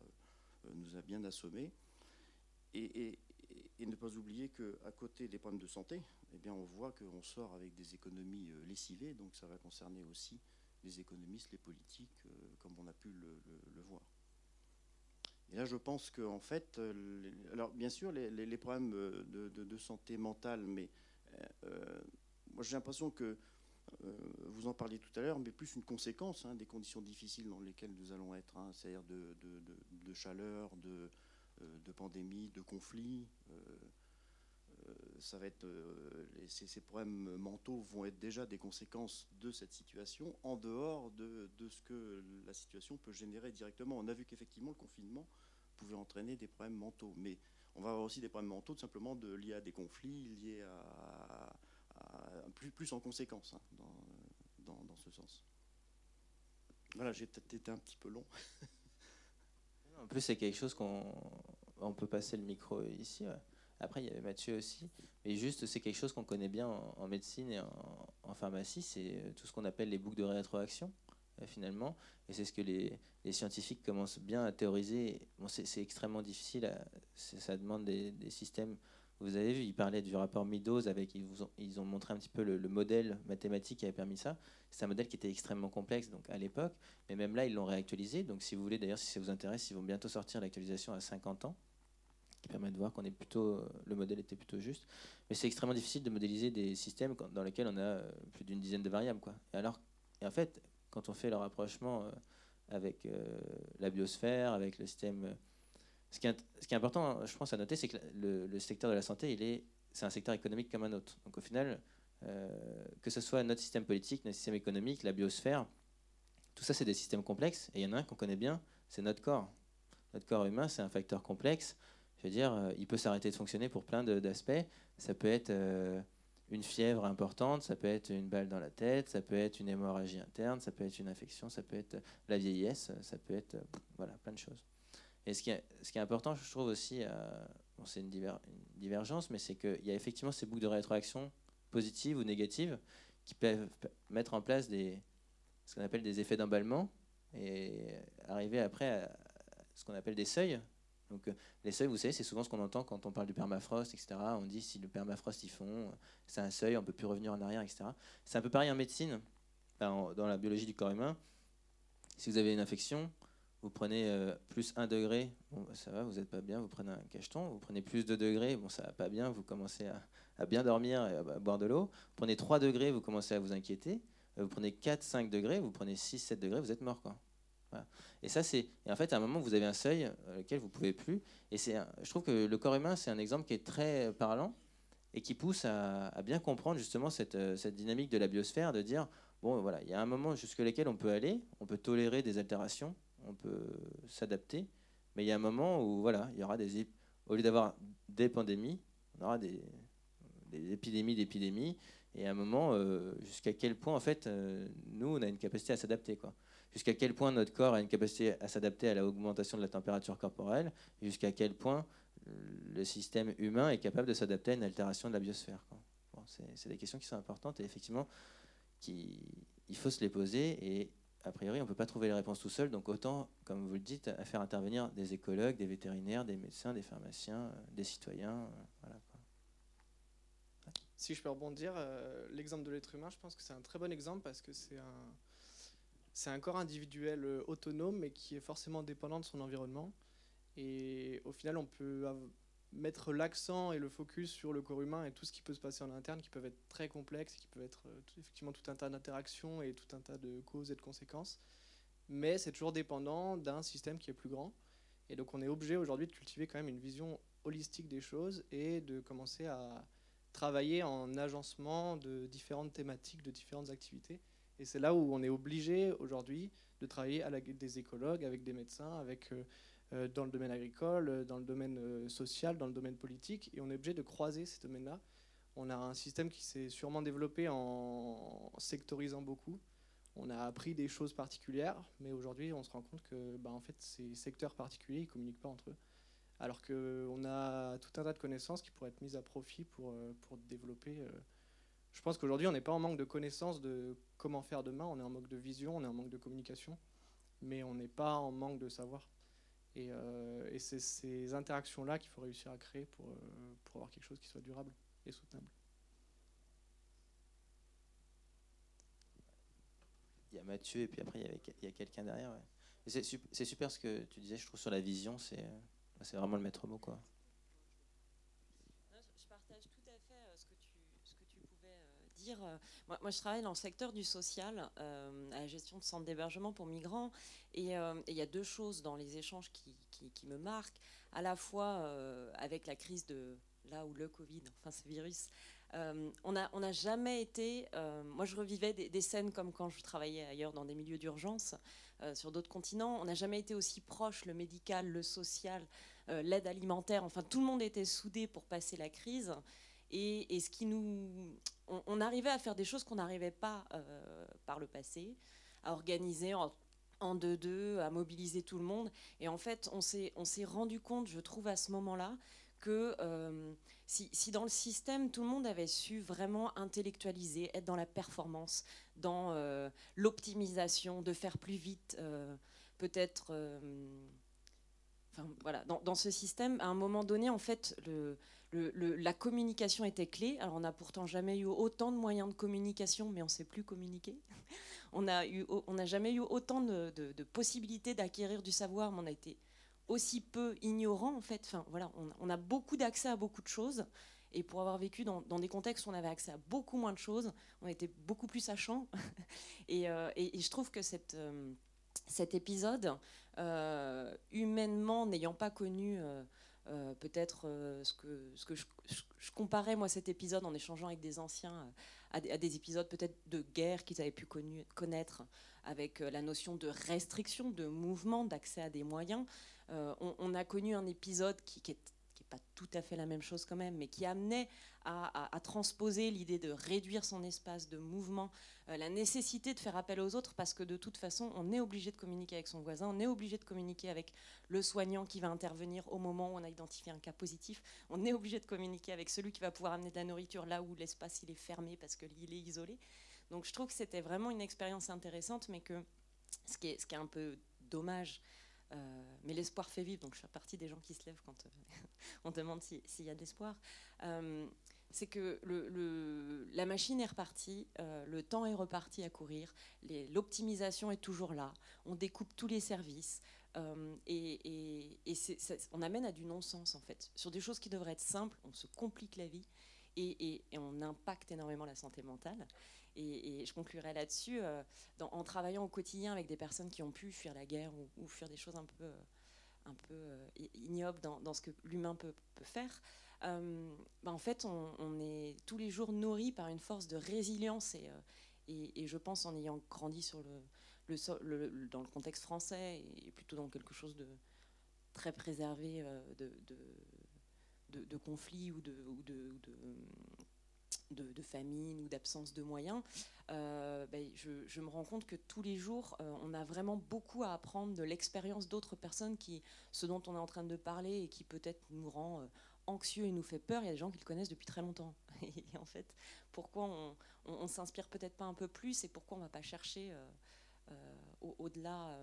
nous a bien assommés. Et, ne pas oublier qu'à côté des problèmes de santé, eh on voit qu'on sort avec des économies euh, lessivées, donc ça va concerner aussi les économistes, les politiques, euh, comme on a pu le, voir. Et là, je pense qu'en en fait, euh, alors bien sûr, les, problèmes de, santé mentale, mais moi j'ai l'impression que vous en parliez tout à l'heure, mais plus une conséquence hein, des conditions difficiles dans lesquelles nous allons être, hein, c'est-à-dire de, chaleur, de, de pandémie, de conflits. Euh, euh, ça euh, ces, problèmes mentaux vont être déjà des conséquences de cette situation en dehors de, ce que la situation peut générer directement. On a vu qu'effectivement le confinement pouvait entraîner des problèmes mentaux, mais on va avoir aussi des problèmes mentaux tout simplement liés à des conflits, liés à, plus, en conséquence hein, dans, dans, ce sens. Voilà, j'ai peut-être été un petit peu long. En plus, c'est quelque chose qu'on on peut passer le micro ici. Après, il y avait Mathieu aussi. Mais juste, c'est quelque chose qu'on connaît bien en, médecine et en, pharmacie. C'est euh, tout ce qu'on appelle les boucles de rétroaction, euh, finalement. Et c'est ce que les, scientifiques commencent bien à théoriser. Bon, c'est extrêmement difficile. ça demande des, systèmes. Vous avez vu, ils parlaient du rapport Meadows avec. Ils, ont, montré un petit peu le, le, modèle mathématique qui avait permis ça. C'est un modèle qui était extrêmement complexe donc à l'époque. Mais même là, ils l'ont réactualisé. Donc, si vous voulez, d'ailleurs, si ça vous intéresse, ils vont bientôt sortir l'actualisation à 50 ans qui permet de voir qu'on est plutôt, le modèle était plutôt juste. Mais c'est extrêmement difficile de modéliser des systèmes dans lesquels on a euh, plus d'une dizaine de variables. Quoi. Et alors, et en fait, quand on fait le rapprochement euh, avec euh, la biosphère, avec le système, ce qui, est, important, je pense, à noter, c'est que le, secteur de la santé, c'est un secteur économique comme un autre. Donc au final, que ce soit notre système politique, notre système économique, la biosphère, tout ça, c'est des systèmes complexes. Et il y en a un qu'on connaît bien, c'est notre corps. Notre corps humain, c'est un facteur complexe je veux dire, euh, il peut s'arrêter de fonctionner pour plein d'aspects. Ça peut être euh, une fièvre importante, ça peut être une balle dans la tête, ça peut être une hémorragie interne, ça peut être une infection, ça peut être la vieillesse, ça peut être voilà, plein de choses. Et ce qui est, important, je trouve aussi, euh, c'est une, divergence, mais c'est qu'il y a effectivement ces boucles de rétroaction positives ou négatives qui peuvent mettre en place ce qu'on appelle des effets d'emballement et arriver après à ce qu'on appelle des seuils donc euh, les seuils, vous savez, c'est souvent ce qu'on entend quand on parle du permafrost, etc. On dit si le permafrost y fond, c'est un seuil, on ne peut plus revenir en arrière, etc. C'est un peu pareil en médecine, dans la biologie du corps humain. Si vous avez une infection, vous prenez euh, plus 1 degré, bah, ça va, vous n'êtes pas bien, vous prenez un cacheton. Vous prenez plus 2 degrés, bon, ça va pas bien, vous commencez à, bien dormir et à, boire de l'eau. Vous prenez 3 degrés, vous commencez à vous inquiéter. Vous prenez 4, 5 degrés, vous prenez 6, 7 degrés, vous êtes mort. Quoi. Et ça, c'est. en fait, à un moment, vous avez un seuil euh, auquel vous ne pouvez plus. Et c'est, je trouve que le corps humain, c'est un exemple qui est très parlant et qui pousse à, bien comprendre justement cette, euh, cette, dynamique de la biosphère, de dire bon, voilà, il y a un moment jusque lequel on peut aller, on peut tolérer des altérations, on peut s'adapter, mais il y a un moment où voilà, il y aura des. Au lieu d'avoir des pandémies, on aura des, épidémies d'épidémies. Et à un moment, euh, jusqu'à quel point, en fait, nous, on a une capacité à s'adapter. quoi jusqu'à quel point notre corps a une capacité à s'adapter à l'augmentation de la température corporelle, jusqu'à quel point le système humain est capable de s'adapter à une altération de la biosphère. c'est des questions qui sont importantes et effectivement, qui, il faut se les poser et a priori, on ne peut pas trouver les réponses tout seul, donc autant, comme vous le dites, à faire intervenir des écologues, des vétérinaires, des médecins, des pharmaciens, euh, des citoyens. Euh, si je peux rebondir, euh, l'exemple de l'être humain, je pense que c'est un très bon exemple parce que c'est un, c'est un corps individuel autonome, mais qui est forcément dépendant de son environnement. Et au final, on peut mettre l'accent et le focus sur le corps humain et tout ce qui peut se passer en interne, qui peuvent être très complexes, qui peuvent être euh, effectivement tout un tas d'interactions et tout un tas de causes et de conséquences. Mais c'est toujours dépendant d'un système qui est plus grand. Et donc on est obligé aujourd'hui de cultiver quand même une vision holistique des choses et de commencer à travailler en agencement de différentes thématiques, de différentes activités. Et c'est là où on est obligé aujourd'hui de travailler avec des écologues, avec des médecins, avec, euh, dans le domaine agricole, euh, dans le domaine social, dans le domaine politique. Et on est obligé de croiser ces domaines-là On a un système qui s'est sûrement développé en sectorisant beaucoup. On a appris des choses particulières, mais aujourd'hui, on se rend compte que bah, en fait, ces secteurs particuliers ne communiquent pas entre eux. Alors qu'on a tout un tas de connaissances qui pourraient être mises à profit pour, euh, pour développer. Euh. Je pense qu'aujourd'hui, on n'est pas en manque de connaissances de comment faire demain, on est en manque de vision, on est en manque de communication, mais on n'est pas en manque de savoir. Et, euh, et c'est ces interactions-là qu'il faut réussir à créer pour, pour avoir quelque chose qui soit durable et soutenable. Il y a Mathieu et puis après il y, a quelqu'un derrière. C'est super ce que tu disais, je trouve, sur la vision. C'est c'est vraiment le maître mot, quoi. Je partage tout à fait euh, ce que tu, ce que tu pouvais euh. Moi, je travaille dans le secteur du social, euh, à la gestion de centres d'hébergement pour migrants. Et il y a deux choses dans les échanges qui, me marquent. À la fois avec la crise de là où le Covid, enfin ce virus, on n'a jamais été. moi, je revivais des, scènes comme quand je travaillais ailleurs dans des milieux d'urgence. Euh, sur d'autres continents. On n'a jamais été aussi proche, le médical, le social, euh, l'aide alimentaire. Enfin, tout le monde était soudé pour passer la crise. Et, ce qui nous, on, arrivait à faire des choses qu'on n'arrivait pas euh, par le passé, à organiser en, deux-deux, à mobiliser tout le monde. Et en fait, on s'est rendu compte, je trouve, à ce moment-là, que si, dans le système, tout le monde avait su vraiment intellectualiser, être dans la performance, dans euh, l'optimisation, de faire plus vite, euh, peut-être... Euh, voilà, dans, ce système, à un moment donné, en fait, le, la communication était clé. Alors, on n'a pourtant jamais eu autant de moyens de communication, mais on ne sait plus communiquer. on n'a jamais eu autant de, possibilités d'acquérir du savoir, mais on a été aussi peu ignorant en fait. Enfin voilà, on, a beaucoup d'accès à beaucoup de choses. Et pour avoir vécu dans, des contextes où on avait accès à beaucoup moins de choses, on était beaucoup plus sachant. Euh, et, je trouve que euh, cet épisode, euh, humainement n'ayant pas connu peut-être ce que, ce que je, comparais moi cet épisode en échangeant avec des anciens à des, épisodes peut-être de guerre qu'ils avaient pu connu, connaître avec la notion de restriction, de mouvement, d'accès à des moyens. Euh, on, a connu un épisode qui, qui est pas tout à fait la même chose quand même, mais qui amenait à, transposer l'idée de réduire son espace de mouvement, euh, la nécessité de faire appel aux autres, parce que de toute façon, on est obligé de communiquer avec son voisin, on est obligé de communiquer avec le soignant qui va intervenir au moment où on a identifié un cas positif, on est obligé de communiquer avec celui qui va pouvoir amener de la nourriture là où l'espace il est fermé parce qu'il est isolé. Donc je trouve que c'était vraiment une expérience intéressante, mais que ce qui est, ce qui est un peu dommage, euh, mais l'espoir fait vivre, donc je fais partie des gens qui se lèvent quand euh, on demande s'il y a de l'espoir. Euh, c'est que la machine est repartie, le temps est reparti à courir, l'optimisation est toujours là, on découpe tous les services, et, on amène à du non-sens en fait. Sur des choses qui devraient être simples, on se complique la vie et, on impacte énormément la santé mentale. Et, je conclurai là-dessus, euh, en travaillant au quotidien avec des personnes qui ont pu fuir la guerre ou, fuir des choses un peu, euh, euh, ignobles dans, ce que l'humain peut, faire. Bah, en fait, on, est tous les jours nourri par une force de résilience et, je pense en ayant grandi dans le contexte français et plutôt dans quelque chose de très préservé de, conflits ou de, de, famine ou d'absence de moyens, euh, ben, je, me rends compte que tous les jours, euh, on a vraiment beaucoup à apprendre de l'expérience d'autres personnes qui, ce dont on est en train de parler et qui peut-être nous rend euh, anxieux et nous fait peur. Il y a des gens qui le connaissent depuis très longtemps. Et en fait, pourquoi on, ne s'inspire peut-être pas un peu plus et pourquoi on ne va pas chercher au-delà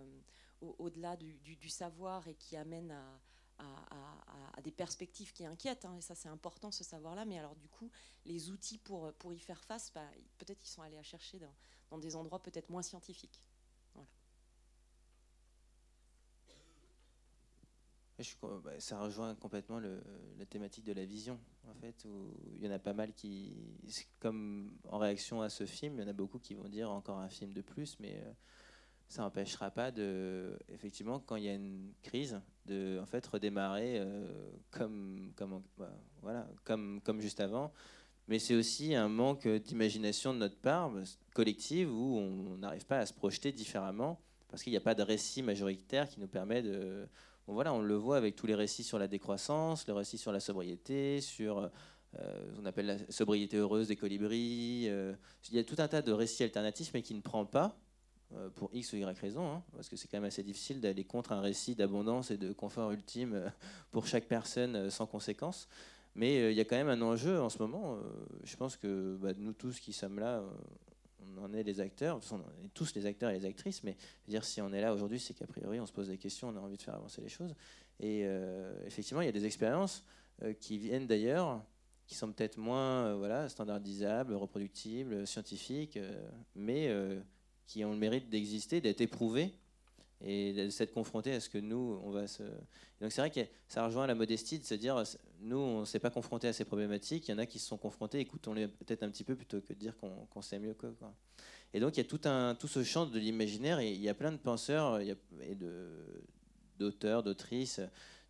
au, delà du, du, savoir et qui amène à, à, des perspectives qui inquiètent, hein, et ça c'est important ce savoir-là, mais alors du coup, les outils pour, pour y faire face, bah, peut-être ils sont allés à chercher dans, des endroits peut-être moins scientifiques. Bah, ça rejoint complètement la thématique de la vision, en fait, il y en a pas mal qui, comme en réaction à ce film, il y en a beaucoup qui vont dire encore un film de plus, mais euh, ça n'empêchera pas de, effectivement, quand il y a une crise, de en fait redémarrer euh, comme, comme, bah, voilà, comme, comme juste avant. Mais c'est aussi un manque d'imagination de notre part bah, collective où on n'arrive pas à se projeter différemment parce qu'il n'y a pas de récit majoritaire qui nous permet de. voilà, on le voit avec tous les récits sur la décroissance, le récit sur la sobriété, sur on appelle la sobriété heureuse des colibris. il y a tout un tas de récits alternatifs, mais qui ne prend pas pour X ou Y raison, hein, parce que c'est quand même assez difficile d'aller contre un récit d'abondance et de confort ultime pour chaque personne sans conséquence. Mais il y a quand même un enjeu en ce moment. je pense que bah, nous tous qui sommes là, on en est les acteurs, on est tous les acteurs et les actrices, mais dire si on est là aujourd'hui, c'est qu'a priori on se pose des questions, on a envie de faire avancer les choses. Et euh, effectivement, il y a des expériences euh, qui viennent d'ailleurs, qui sont peut-être moins euh, voilà, standardisables, reproductibles, scientifiques, mais qui ont le mérite d'exister, d'être éprouvées et de s'être confrontés à ce que nous, on va se. donc c'est vrai que ça rejoint la modestie de se dire, nous, on ne s'est pas confronté à ces problématiques, il y en a qui se sont confrontés, écoutons-les peut-être un petit peu plutôt que de dire qu'on sait mieux que. Quoi. Et donc il y a tout, un, tout ce champ de l'imaginaire et il y a plein de penseurs et d'auteurs, d'autrices,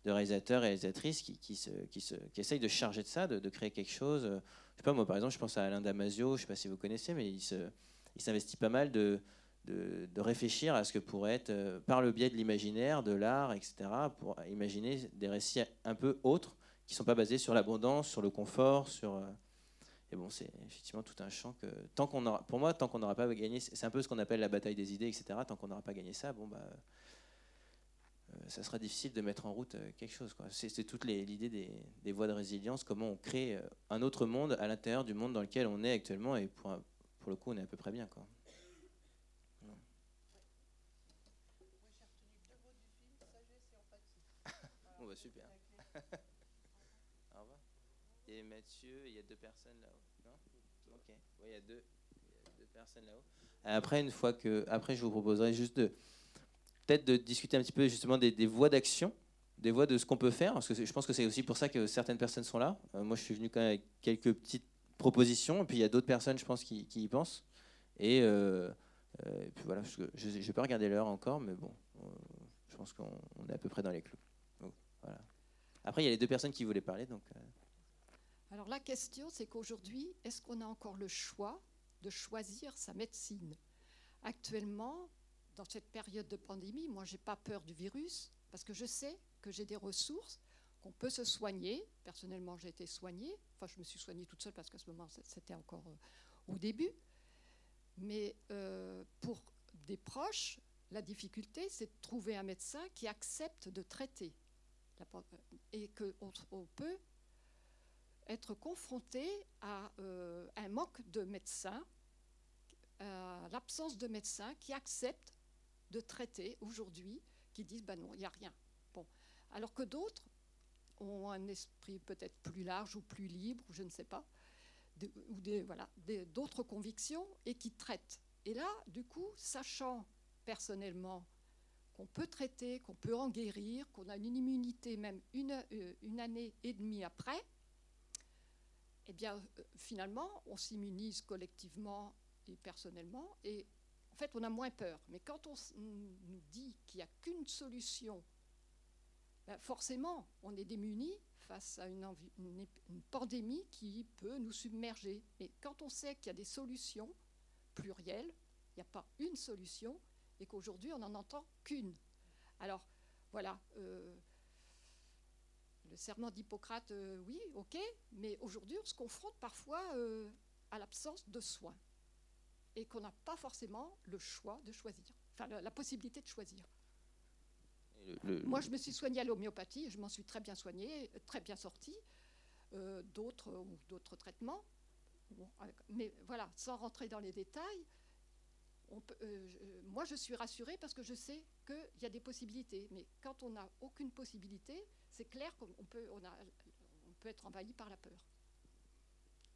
de réalisateurs et réalisatrices qui, qui, se, qui, se, qui, essayent de charger de ça, de, créer quelque chose. Je sais pas, moi par exemple, je pense à Alain Damasio, je ne sais pas si vous connaissez, mais il s'investit pas mal de de, réfléchir à ce que pourrait être, euh, par le biais de l'imaginaire, de l'art, etc., pour imaginer des récits un peu autres, qui ne sont pas basés sur l'abondance, sur le confort, sur... Euh, et bon, c'est effectivement tout un champ que, tant qu'on aura, pour moi, tant qu'on n'aura pas gagné, c'est un peu ce qu'on appelle la bataille des idées, etc., tant qu'on n'aura pas gagné ça, bon, bah, euh, ça sera difficile de mettre en route quelque chose. C'est toute l'idée des, des, voies de résilience, comment on crée un autre monde à l'intérieur du monde dans lequel on est actuellement, et pour, pour le coup, on est à peu près bien. Quoi. super. Au revoir. Et Mathieu, il y a deux personnes là-haut. Non? Ok. il, y a deux, personnes là-haut. Après, une fois que, après, je vous proposerai juste de peut-être de discuter un petit peu justement des, voies d'action, des voies de ce qu'on peut faire, parce que je pense que c'est aussi pour ça que certaines personnes sont là. Euh, moi, je suis venu quand même avec quelques petites propositions, et puis il y a d'autres personnes, je pense, qui, y pensent. Et, euh, euh, puis voilà, je ne vais pas regarder l'heure encore, mais bon, je pense qu'on est à peu près dans les clous. Après, il y a les deux personnes qui voulaient parler. Donc, euh. Alors la question, c'est qu'aujourd'hui, est-ce qu'on a encore le choix de choisir sa médecine? Actuellement, dans cette période de pandémie, moi, je n'ai pas peur du virus parce que je sais que j'ai des ressources, qu'on peut se soigner. Personnellement, j'ai été soignée. Enfin, je me suis soignée toute seule parce qu'à ce moment, c'était encore euh, au début. Mais euh, pour des proches, la difficulté, c'est de trouver un médecin qui accepte de traiter et qu'on peut être confronté à euh, un manque de médecins, à l'absence de médecins qui acceptent de traiter aujourd'hui, qui disent ben non, il n'y a rien. Bon. Alors que d'autres ont un esprit peut-être plus large ou plus libre, je ne sais pas, ou des, voilà, d'autres convictions et qui traitent. Et là, du coup, sachant personnellement qu'on peut traiter, qu'on peut en guérir, qu'on a une immunité même une, euh, une année et demie après, eh bien, euh, finalement, on s'immunise collectivement et personnellement, et en fait, on a moins peur. Mais quand on nous dit qu'il n'y a qu'une solution, ben forcément, on est démuni face à une, pandémie qui peut nous submerger. Mais quand on sait qu'il y a des solutions plurielles, il n'y a pas une solution, et qu'aujourd'hui on n'en entend qu'une. Alors voilà, euh, le serment d'Hippocrate, euh, oui, ok, mais aujourd'hui on se confronte parfois euh, à l'absence de soins et qu'on n'a pas forcément le choix de choisir, enfin la, possibilité de choisir. Moi, je me suis soignée à l'homéopathie, je m'en suis très bien soignée, très bien sortie. d'autres ou d'autres traitements. mais voilà, sans rentrer dans les détails, euh, euh, moi, je suis rassurée parce que je sais qu'il y a des possibilités. Mais quand on n'a aucune possibilité, c'est clair qu'on peut, on, on peut être envahi par la peur.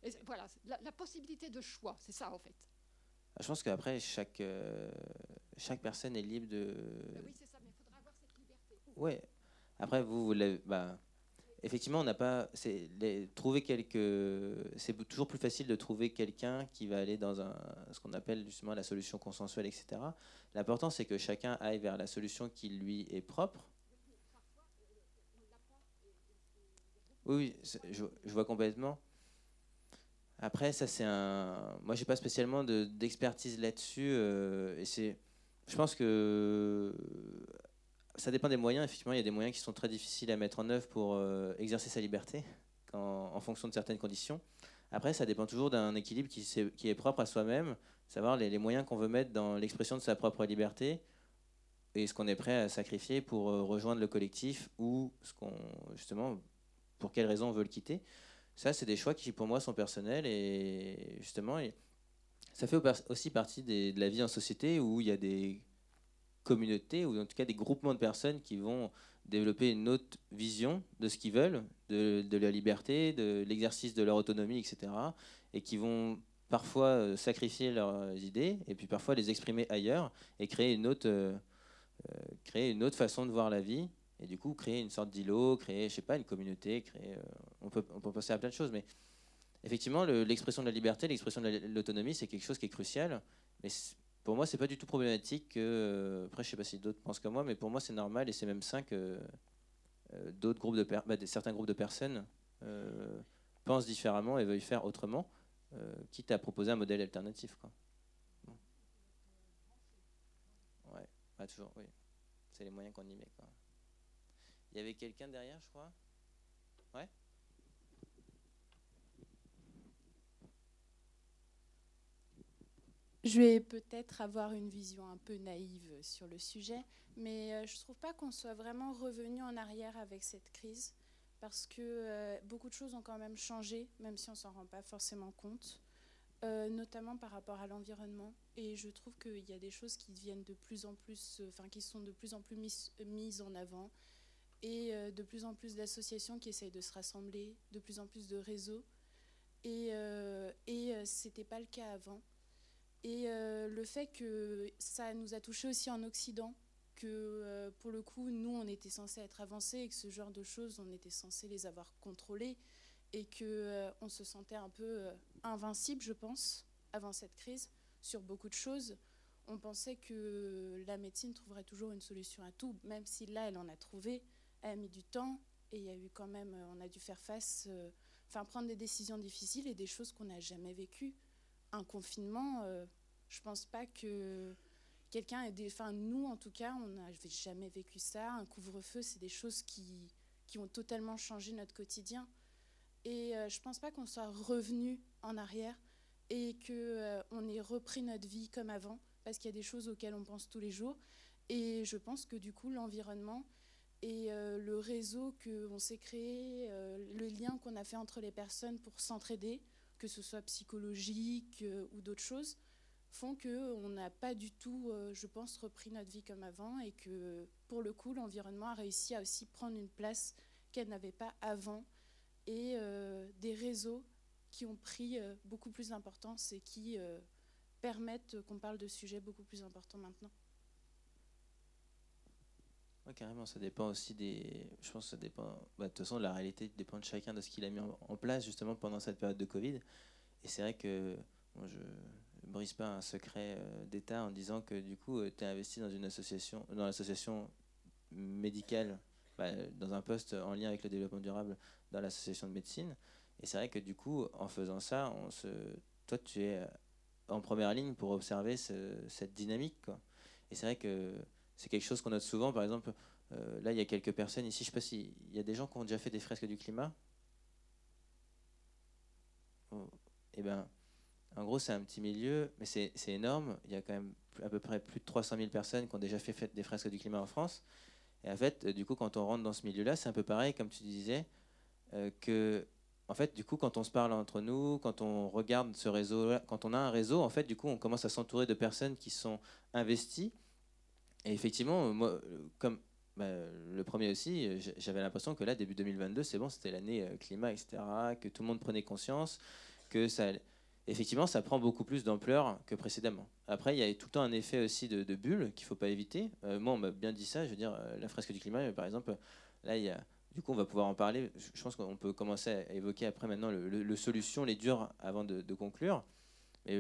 Et voilà, la, possibilité de choix, c'est ça en fait. Je pense qu'après, chaque, euh, chaque personne est libre de. Ben oui, c'est ça, mais il faudra avoir Oui. Après, vous, vous l'avez. Bah, effectivement, on n'a pas. C'est trouver quelques. C'est toujours plus facile de trouver quelqu'un qui va aller dans un, ce qu'on appelle justement la solution consensuelle, etc. L'important, c'est que chacun aille vers la solution qui lui est propre. Oui, je, vois complètement. Après, ça c'est un. Moi, j'ai pas spécialement d'expertise là-dessus, euh, et c'est. Je pense que ça dépend des moyens. Effectivement, il y a des moyens qui sont très difficiles à mettre en œuvre pour euh, exercer sa liberté, en, fonction de certaines conditions. Après, ça dépend toujours d'un équilibre qui, est propre à soi-même, savoir les, moyens qu'on veut mettre dans l'expression de sa propre liberté et ce qu'on est prêt à sacrifier pour euh, rejoindre le collectif ou ce qu'on justement pour quelles raisons on veut le quitter. Ça, c'est des choix qui pour moi sont personnels et justement, ça fait aussi partie de la vie en société où il y a des communautés ou en tout cas des groupements de personnes qui vont développer une autre vision de ce qu'ils veulent, de, la liberté, de l'exercice de leur autonomie, etc. Et qui vont parfois euh, sacrifier leurs idées et puis parfois les exprimer ailleurs et créer une autre, euh, euh, créer une autre façon de voir la vie. Et du coup, créer une sorte d'îlot, créer, je sais pas, une communauté, créer. on, peut, on peut penser à plein de choses, mais effectivement, l'expression de la liberté, l'expression de l'autonomie, c'est quelque chose qui est crucial. Pour moi, c'est pas du tout problématique que. Euh, après, je sais pas si d'autres pensent comme moi, mais pour moi, c'est normal et c'est même sain que euh, d'autres groupes de bah, certains groupes de personnes euh, pensent différemment et veuillent faire autrement, quitte à proposer un modèle alternatif. Ouais, pas toujours, oui. C'est les moyens qu'on y met. Il y avait quelqu'un derrière, je crois? Ouais? Je vais peut-être avoir une vision un peu naïve sur le sujet, mais euh, je ne trouve pas qu'on soit vraiment revenu en arrière avec cette crise, parce que euh, beaucoup de choses ont quand même changé, même si on ne s'en rend pas forcément compte, euh, notamment par rapport à l'environnement. Et je trouve qu'il y a des choses qui deviennent de plus en plus, enfin qui sont de plus en plus mises en avant, et de plus en plus d'associations qui essayent de se rassembler, de plus en plus de réseaux. Et, et ce n'était pas le cas avant. Et euh, le fait que ça nous a touché aussi en Occident, que euh, pour le coup, nous, on était censé être avancés et que ce genre de choses, on était censé les avoir contrôlées et qu'on euh, on se sentait un peu invincible, je pense, avant cette crise, sur beaucoup de choses. On pensait que la médecine trouverait toujours une solution à tout, même si là, elle en a trouvé. Elle a mis du temps et il y a eu quand même, on a dû faire face, enfin prendre des décisions difficiles et des choses qu'on n'a jamais vécues un confinement, euh, je pense pas que quelqu'un ait des. Enfin, nous, en tout cas, on n'a jamais vécu ça. Un couvre-feu, c'est des choses qui, qui ont totalement changé notre quotidien. Et euh, je pense pas qu'on soit revenu en arrière et qu'on euh, ait repris notre vie comme avant, parce qu'il y a des choses auxquelles on pense tous les jours. Et je pense que du coup, l'environnement et le réseau qu'on s'est créé, le lien qu'on a fait entre les personnes pour s'entraider, que ce soit psychologique euh, ou d'autres choses, font qu'on n'a pas du tout, euh, je pense, repris notre vie comme avant et que pour le coup, l'environnement a réussi à aussi prendre une place qu'elle n'avait pas avant. Et euh, des réseaux qui ont pris beaucoup plus d'importance et qui permettent qu'on parle de sujets beaucoup plus importants maintenant carrément, ça dépend aussi des. Je pense que ça dépend. Bah, de toute façon, la réalité dépend de chacun de ce qu'il a mis en, place justement pendant cette période de Covid. Et c'est vrai que je ne brise pas un secret euh, d'État en disant que du coup, euh, tu es investi dans une association, dans l'association médicale, bah, dans un poste en lien avec le développement durable dans l'association de médecine. Et c'est vrai que du coup, en faisant ça, on se... toi, tu es en première ligne pour observer cette dynamique. Quoi. Et c'est vrai que c'est quelque chose qu'on note souvent. Par exemple, euh, là, il y a quelques personnes ici. Je ne sais pas s'il y a des gens qui ont déjà fait des fresques du climat. Eh ben, en gros, c'est un petit milieu, mais c'est énorme. Il y a quand même à peu près plus de 300 000 personnes qui ont déjà fait, des fresques du climat en France. Et en fait, euh, du coup, quand on rentre dans ce milieu-là, c'est un peu pareil, comme tu disais, euh, que, en fait, du coup, quand on se parle entre nous, quand on regarde ce réseau, quand on a un réseau, en fait, du coup, on commence à s'entourer de personnes qui sont investies et effectivement, moi, comme bah, le premier aussi, j'avais l'impression que là, début 2022, c'est bon, c'était l'année euh, climat, etc., que tout le monde prenait conscience, que ça, effectivement, ça prend beaucoup plus d'ampleur que précédemment. Après, il y a tout le temps un effet aussi de, bulle qu'il ne faut pas éviter. Euh, moi, on m'a bien dit ça, je veux dire, euh, la fresque du climat, par exemple, là, il y a, du coup, on va pouvoir en parler. Je pense qu'on peut commencer à évoquer après maintenant le, solution, les durs, avant de, conclure. Mais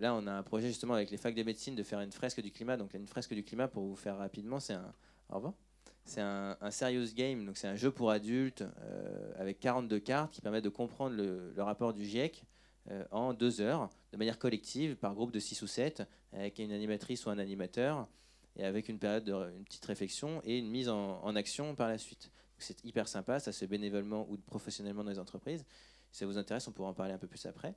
là, on a un projet justement avec les facs de médecine de faire une fresque du climat. Donc, une fresque du climat, pour vous faire rapidement, c'est un. Au revoir. C'est un, serious game, donc c'est un jeu pour adultes euh, avec 42 cartes qui permettent de comprendre le, rapport du GIEC euh, en deux heures, de manière collective, par groupe de 6 ou 7, avec une animatrice ou un animateur, et avec une période de une petite réflexion et une mise en, action par la suite. C'est hyper sympa, ça se fait bénévolement ou professionnellement dans les entreprises. Si ça vous intéresse, on pourra en parler un peu plus après.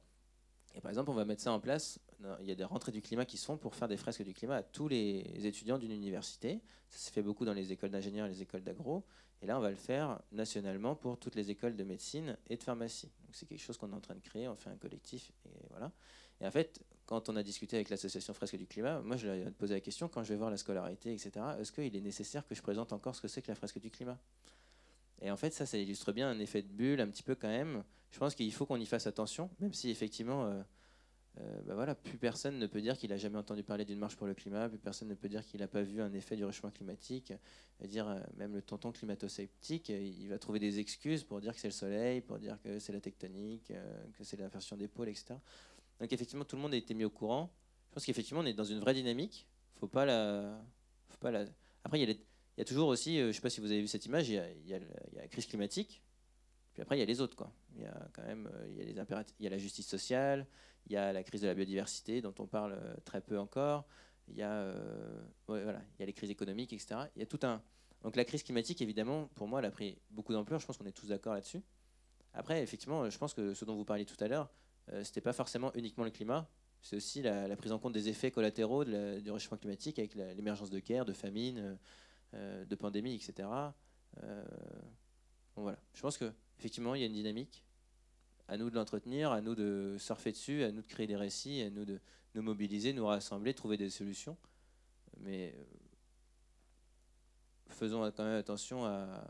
Et par exemple, on va mettre ça en place. Il y a des rentrées du climat qui se font pour faire des fresques du climat à tous les étudiants d'une université. Ça se fait beaucoup dans les écoles d'ingénieurs et les écoles d'agro. Et là, on va le faire nationalement pour toutes les écoles de médecine et de pharmacie. Donc c'est quelque chose qu'on est en train de créer. On fait un collectif et voilà. Et en fait, quand on a discuté avec l'association Fresque du Climat, moi je lui ai posé la question quand je vais voir la scolarité, etc. Est-ce qu'il est nécessaire que je présente encore ce que c'est que la Fresque du Climat? Et en fait, ça, ça illustre bien un effet de bulle un petit peu quand même. Je pense qu'il faut qu'on y fasse attention, même si effectivement. Euh, euh, bah voilà, plus personne ne peut dire qu'il a jamais entendu parler d'une marche pour le climat, plus personne ne peut dire qu'il n'a pas vu un effet du réchauffement climatique. dire euh, même le tonton climato-sceptique, il va trouver des excuses pour dire que c'est le soleil, pour dire que c'est la tectonique, que c'est l'inversion des pôles, etc. Donc effectivement, tout le monde a été mis au courant. Je pense qu'effectivement, on est dans une vraie dynamique. Faut pas la, faut pas la. Après, il y, a il y a toujours aussi, je ne sais pas si vous avez vu cette image, il y a, il y a la crise climatique. Puis après, il y a les autres, quoi. Il y a quand même, il y a les il y a la justice sociale, il y a la crise de la biodiversité dont on parle euh, très peu encore. Il y a, euh, voilà, il y a les crises économiques, etc. Il y a tout un. Donc la crise climatique, évidemment, pour moi, elle a pris beaucoup d'ampleur. Je pense qu'on est tous d'accord là-dessus. Après, effectivement, je pense que ce dont vous parliez tout à l'heure, euh, ce n'était pas forcément uniquement le climat. C'est aussi la, prise en compte des effets collatéraux du réchauffement climatique avec l'émergence de guerres, de famines, de pandémies, etc. bon, voilà. Je pense qu'effectivement, il y a une dynamique à nous de l'entretenir, à nous de surfer dessus, à nous de créer des récits, à nous de nous mobiliser, nous rassembler, trouver des solutions. Mais euh, faisons quand même attention à.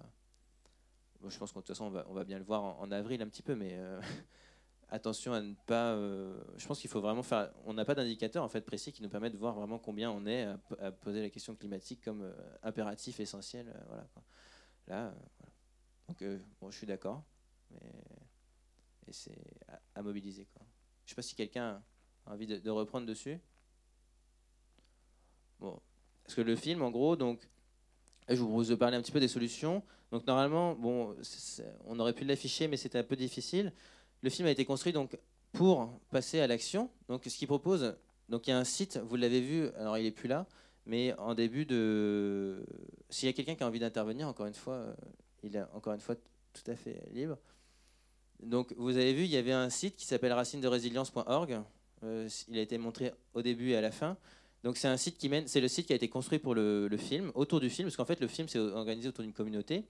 je pense qu'en toute façon, on va, on va, bien le voir en, avril un petit peu, mais euh, attention à ne pas. Euh, je pense qu'il faut vraiment faire. On n'a pas d'indicateur en fait précis qui nous permet de voir vraiment combien on est à, poser la question climatique comme impératif essentiel. voilà. Là, Donc, bon, je suis d'accord, et c'est à, mobiliser. Quoi. Je ne sais pas si quelqu'un a envie de, reprendre dessus. Bon. Parce que le film, en gros, donc, je vous propose de parler un petit peu des solutions. Donc normalement, bon, on aurait pu l'afficher, mais c'était un peu difficile. Le film a été construit donc pour passer à l'action. Donc ce qu'il propose, donc il y a un site, vous l'avez vu, alors il est plus là, mais en début de, s'il y a quelqu'un qui a envie d'intervenir, encore une fois, euh, il est encore une fois tout à fait libre. Donc, vous avez vu, il y avait un site qui s'appelle racine-de-résilience.org. Euh, il a été montré au début et à la fin. Donc, c'est un site qui mène, c'est le site qui a été construit pour le, film, autour du film, parce qu'en fait, le film s'est organisé autour d'une communauté.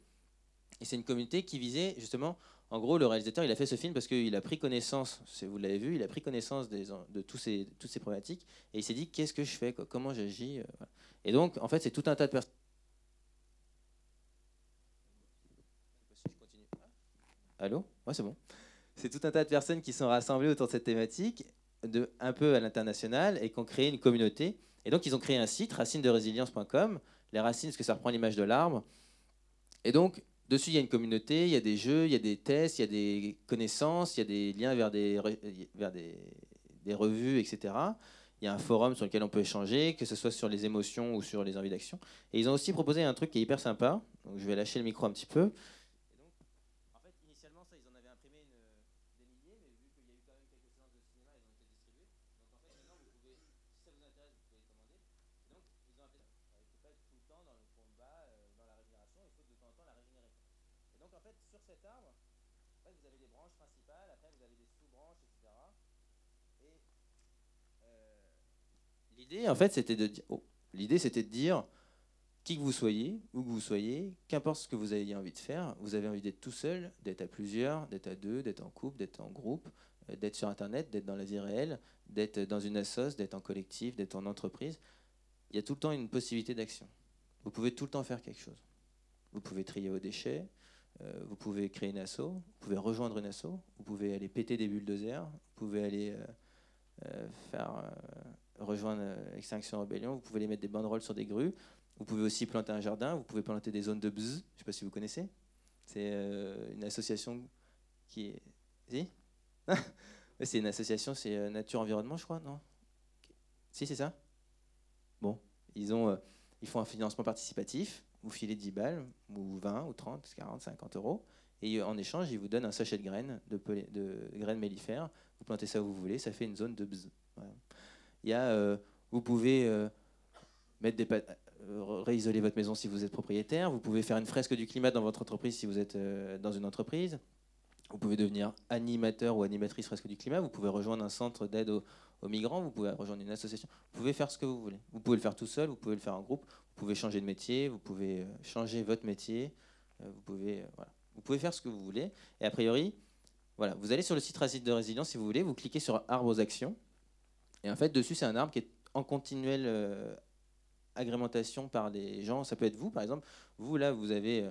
Et c'est une communauté qui visait justement, en gros, le réalisateur, il a fait ce film parce qu'il a pris connaissance, vous l'avez vu, il a pris connaissance de tous ces, toutes ces problématiques et il s'est dit qu'est-ce que je fais, comment j'agis. Euh, et donc, en fait, c'est tout un tas de personnes. Allô Ouais, c'est bon. C'est tout un tas de personnes qui sont rassemblées autour de cette thématique, de, un peu à l'international, et qui ont créé une communauté. Et donc, ils ont créé un site, racines-de-résilience.com. Les racines, parce que ça reprend l'image de l'arbre. Et donc, dessus, il y a une communauté, il y a des jeux, il y a des tests, il y a des connaissances, il y a des liens vers des, des revues, etc. Il y a un forum sur lequel on peut échanger, que ce soit sur les émotions ou sur les envies d'action. Et ils ont aussi proposé un truc qui est hyper sympa. Donc, je vais lâcher le micro un petit peu. L'idée, en fait, c'était de dire, oh, l'idée, c'était de dire, qui que vous soyez, où que vous soyez, qu'importe ce que vous ayez envie de faire, vous avez envie d'être tout seul, d'être à plusieurs, d'être à deux, d'être en couple, d'être en groupe, euh, d'être sur Internet, d'être dans la vie réelle, d'être dans une assoce, d'être en collectif, d'être en entreprise. Il y a tout le temps une possibilité d'action. Vous pouvez tout le temps faire quelque chose. Vous pouvez trier vos déchets, euh, vous pouvez créer une asso, vous pouvez rejoindre une asso, vous pouvez aller péter des bulldozers, vous pouvez aller euh, faire rejoindre euh, Extinction Rebellion, vous pouvez les mettre des banderoles sur des grues. Vous pouvez aussi planter un jardin, vous pouvez planter des zones de bzz. Je ne sais pas si vous connaissez. C'est euh, une association qui est. Si? C'est une association, c'est euh, Nature Environnement, je crois, non? Si, c'est ça? Bon, ils, ont, ils font un financement participatif. Vous filez 10 balles, ou 20, ou 30, 40, 50 euros. Et en échange, ils vous donnent un sachet de graines, de, graines mellifères. Vous plantez ça où vous voulez, ça fait une zone de bzz. Il y a, euh, vous pouvez euh, des réisoler votre maison si vous êtes propriétaire. Vous pouvez faire une fresque du climat dans votre entreprise si vous êtes dans une entreprise. Vous pouvez devenir animateur ou animatrice fresque du climat. Vous pouvez rejoindre un centre d'aide aux, migrants. Vous pouvez rejoindre une association. Vous pouvez faire ce que vous voulez. Vous pouvez le faire tout seul. Vous pouvez le faire en groupe. Vous pouvez changer de métier. Vous pouvez changer votre métier. Vous pouvez, voilà. vous pouvez faire ce que vous voulez. Et a priori, voilà, vous allez sur le site Racine de Résilience si vous voulez. Vous cliquez sur Arbre aux actions. Et en fait, dessus, c'est un arbre qui est en continuelle euh, agrémentation par des gens. Ça peut être vous, par exemple. Vous, là, vous avez,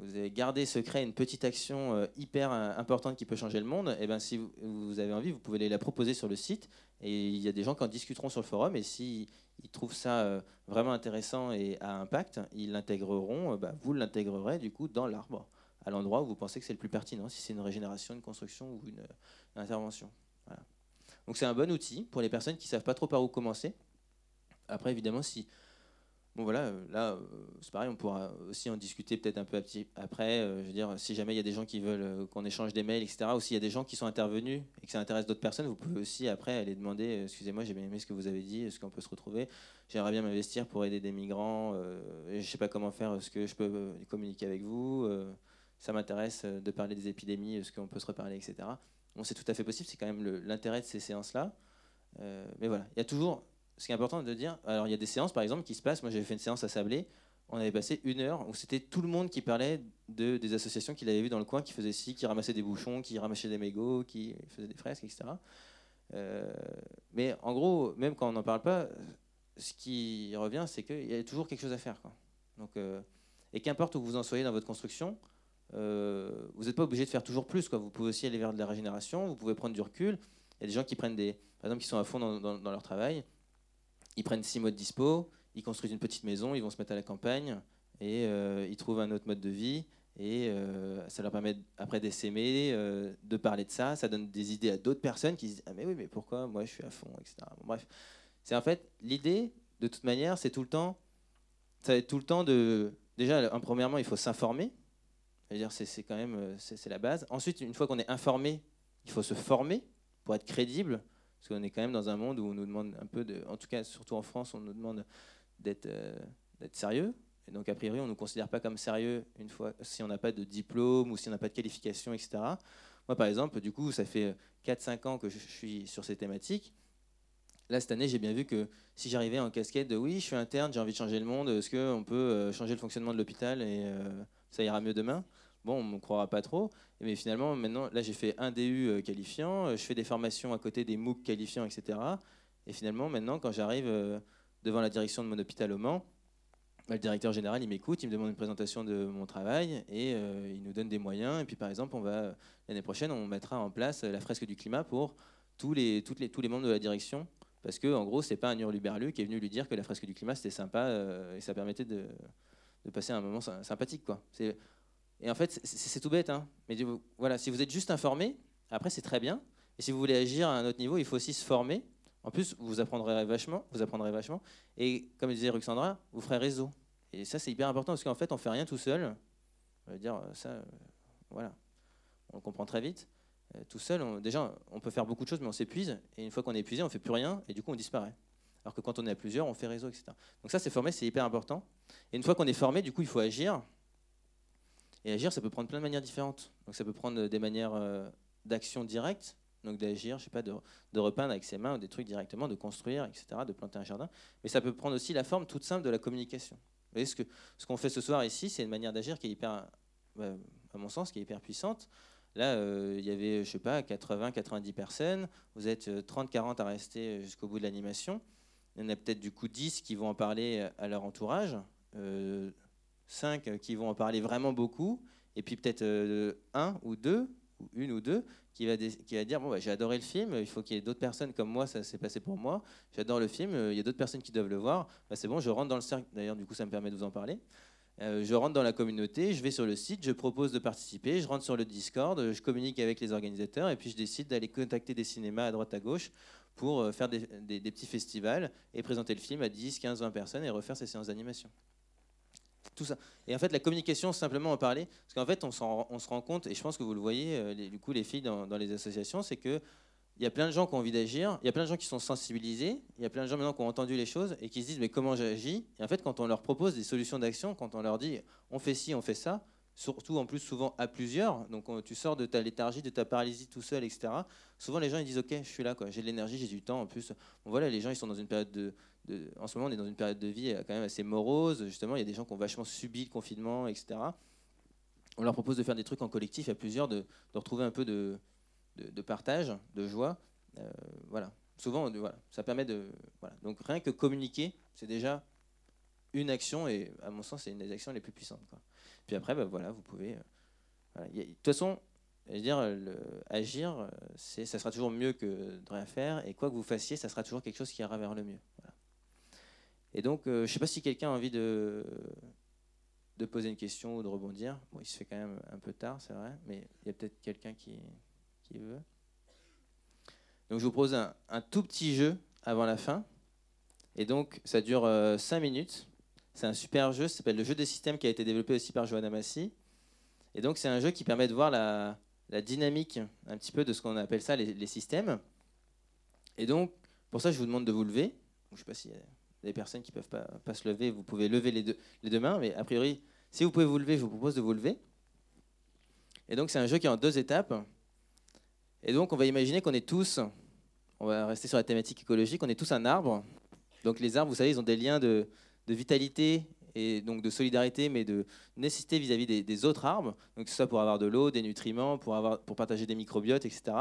euh, gardé secret une petite action euh, hyper importante qui peut changer le monde. Et eh ben, si vous, avez envie, vous pouvez aller la proposer sur le site. Et il y a des gens qui en discuteront sur le forum. Et s'ils trouvent ça vraiment intéressant et à impact, ils l'intégreront. Bah, vous l'intégrerez du coup dans l'arbre, à l'endroit où vous pensez que c'est le plus pertinent, si c'est une régénération, une construction ou une, une intervention. Voilà. Donc c'est un bon outil pour les personnes qui ne savent pas trop par où commencer. Après, évidemment, si... Bon voilà, euh, là, euh, c'est pareil, on pourra aussi en discuter peut-être un peu après. Euh, je veux dire, si jamais il y a des gens qui veulent qu'on échange des mails, etc., ou s'il y a des gens qui sont intervenus et que ça intéresse d'autres personnes, vous pouvez aussi après aller demander, excusez-moi, j'ai bien aimé ce que vous avez dit, est-ce qu'on peut se retrouver? J'aimerais bien m'investir pour aider des migrants, je ne sais pas comment faire, est-ce que je peux communiquer avec vous Ça m'intéresse de parler des épidémies, est-ce qu'on peut se reparler, etc. C'est tout à fait possible, c'est quand même l'intérêt de ces séances-là. Euh, mais voilà, il y a toujours, ce qui est important de dire, alors il y a des séances par exemple qui se passent, moi j'avais fait une séance à Sablé, on avait passé une heure où c'était tout le monde qui parlait de, des associations qu'il avait vues dans le coin, qui faisaient ci, qui ramassaient des bouchons, qui ramassaient des mégots, qui faisaient des fresques, etc. Euh, mais en gros, même quand on n'en parle pas, ce qui revient, c'est qu'il y a toujours quelque chose à faire. Donc, euh, et qu'importe où vous en soyez dans votre construction, euh, vous n'êtes pas obligé de faire toujours plus. Quoi. Vous pouvez aussi aller vers de la régénération, vous pouvez prendre du recul. Il y a des gens qui prennent des. Par exemple, qui sont à fond dans, leur travail. Ils prennent six mois de dispo, ils construisent une petite maison, ils vont se mettre à la campagne et euh, ils trouvent un autre mode de vie. Et euh, ça leur permet après d'essaimer, de parler de ça. Ça donne des idées à d'autres personnes qui se disent Ah, mais oui, mais pourquoi moi je suis à fond, etc. bref, c'est en fait l'idée, de toute manière, c'est tout le temps. Ça va être tout le temps de. Déjà, premièrement, il faut s'informer c'est quand même euh, c'est la base. Ensuite, une fois qu'on est informé, il faut se former pour être crédible, parce qu'on est quand même dans un monde où on nous demande un peu de, en tout cas surtout en France, on nous demande d'être euh, sérieux. Et donc a priori, on ne nous considère pas comme sérieux une fois si on n'a pas de diplôme ou si on n'a pas de qualification, etc. Moi, par exemple, du coup, ça fait 4-5 ans que je suis sur ces thématiques. Là, cette année, j'ai bien vu que si j'arrivais en casquette de oui, je suis interne, j'ai envie de changer le monde, est-ce qu'on peut euh, changer le fonctionnement de l'hôpital et ça ira mieux demain? Bon, on ne me croira pas trop, mais finalement, maintenant, là, j'ai fait un DU euh, qualifiant, euh, je fais des formations à côté des MOOC qualifiants, etc. Et finalement, maintenant, quand j'arrive euh, devant la direction de mon hôpital au Mans, bah, le directeur général, il m'écoute, il me demande une présentation de mon travail et il nous donne des moyens. Et puis, par exemple, on va l'année prochaine, on mettra en place la fresque du climat pour tous les, les, tous les membres de la direction. Parce que, en gros, c'est pas un hurluberlu qui est venu lui dire que la fresque du climat c'était sympa et ça permettait de, de, passer un moment sympathique. Quoi. Et en fait, c'est tout bête. Hein. Mais voilà, si vous êtes juste informé, après c'est très bien. Et si vous voulez agir à un autre niveau, il faut aussi se former. En plus, vous apprendrez vachement. Vous apprendrez vachement. Et comme disait Ruxandra, vous ferez réseau. Et ça, c'est hyper important parce qu'en fait, on fait rien tout seul. Je veux dire, ça, euh, voilà, on comprend très vite. Euh, tout seul, déjà, on peut faire beaucoup de choses, mais on s'épuise. Et une fois qu'on est épuisé, on fait plus rien, et du coup, on disparaît. Alors que quand on est à plusieurs, on fait réseau, etc. Donc ça, c'est formé, c'est hyper important. Et une fois qu'on est formé, du coup, il faut agir. Et agir, ça peut prendre plein de manières différentes. Donc ça peut prendre des manières euh, d'action directe, donc d'agir, je sais pas, de, repeindre avec ses mains ou des trucs directement, de construire, etc., de planter un jardin. Mais ça peut prendre aussi la forme toute simple de la communication. Vous voyez, ce qu'on ce qu'on fait ce soir ici, c'est une manière d'agir qui est hyper, bah, à mon sens, qui est hyper puissante. Là, euh, il y avait, je sais pas, 80, 90 personnes. Vous êtes 30, euh, 40 à rester jusqu'au bout de l'animation. Il y en a peut-être du coup 10 qui vont en parler à leur entourage. 5 euh, qui vont en parler vraiment beaucoup, et puis peut-être euh, un ou deux, ou une ou deux, qui va, dire bon, bah, j'ai adoré le film, il faut qu'il y ait d'autres personnes comme moi, ça s'est passé pour moi, j'adore le film, il y a d'autres personnes qui doivent le voir, bah, c'est bon, je rentre dans le cercle, d'ailleurs, du coup, ça me permet de vous en parler. Euh, je rentre dans la communauté, je vais sur le site, je propose de participer, je rentre sur le Discord, je communique avec les organisateurs et puis je décide d'aller contacter des cinémas à droite à gauche pour faire des, des petits festivals et présenter le film à 10, 15, 20 personnes et refaire ces séances d'animation Et en fait, la communication, simplement en parler, parce qu'en fait, on, se rend compte, et je pense que vous le voyez, euh, du coup, les filles dans, les associations, c'est que il y a plein de gens qui ont envie d'agir, il y a plein de gens qui sont sensibilisés, il y a plein de gens maintenant qui ont entendu les choses et qui se disent mais comment j'agis? Et en fait, quand on leur propose des solutions d'action, quand on leur dit on fait ci, on fait ça, surtout en plus souvent à plusieurs, donc tu sors de ta léthargie, de ta paralysie tout seul, etc. Souvent les gens ils disent ok, je suis là, j'ai de l'énergie, j'ai du temps. En plus, voilà, les gens ils sont dans une période de, en ce moment on est dans une période de vie quand même assez morose. Justement, il y a des gens qui ont vachement subi le confinement, etc. On leur propose de faire des trucs en collectif à plusieurs, de, retrouver un peu de, partage, de joie. Euh, voilà. Souvent, ça permet de. Donc rien que communiquer, c'est déjà une action et à mon sens, c'est une des actions les plus puissantes. Puis après, bah, voilà, vous pouvez. Euh, de toute façon, dire, agir, ça sera toujours mieux que de rien faire. Et quoi que vous fassiez, ça sera toujours quelque chose qui ira vers le mieux. Et donc, euh, je ne sais pas si quelqu'un a envie de, poser une question ou de rebondir. Bon, il se fait quand même un peu tard, c'est vrai, mais il y a peut-être quelqu'un qui, veut. Donc, je vous propose un, tout petit jeu avant la fin. Et donc, ça dure 5 euh, minutes. C'est un super jeu, ça s'appelle le jeu des systèmes qui a été développé aussi par Johanna Massi. Et donc, c'est un jeu qui permet de voir la, dynamique un petit peu de ce qu'on appelle ça les, les, systèmes. Et donc, pour ça, je vous demande de vous lever. Je ne sais pas a des personnes qui ne peuvent pas, se lever. Vous pouvez lever les deux, mains, mais a priori, si vous pouvez vous lever, je vous propose de vous lever. Et donc, c'est un jeu qui est en deux étapes. Et donc, on va imaginer qu'on est tous, on va rester sur la thématique écologique, on est tous un arbre. Donc, les arbres, vous savez, ils ont des liens de, vitalité et donc de solidarité, mais de nécessité vis-à-vis des, autres arbres. Donc, ce soit pour avoir de l'eau, des nutriments, pour, avoir, pour partager des microbiotes, etc.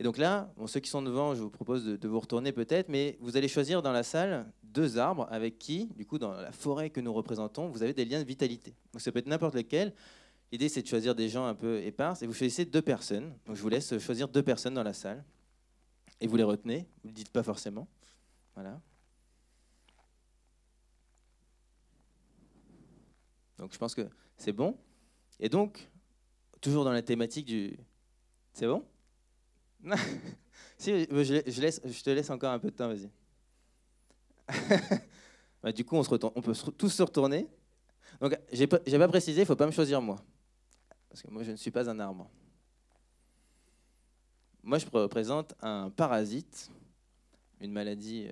Et donc là, ceux qui sont devant, je vous propose de, vous retourner peut-être, mais vous allez choisir dans la salle deux arbres avec qui, du coup, dans la forêt que nous représentons, vous avez des liens de vitalité. Donc ça peut être n'importe lequel. L'idée, c'est de choisir des gens un peu épars, et vous choisissez deux personnes. Donc je vous laisse choisir deux personnes dans la salle, et vous les retenez. Vous ne le dites pas forcément. Voilà. Donc je pense que c'est bon. Et donc, toujours dans la thématique du... C'est bon? Si, je, laisse, je te laisse encore un peu de temps, vas-y. Bah, du coup, on, peut tous se retourner. Donc, j'ai pas, précisé, il faut pas me choisir moi. Parce que moi, je ne suis pas un arbre. Moi, je représente un parasite, une maladie.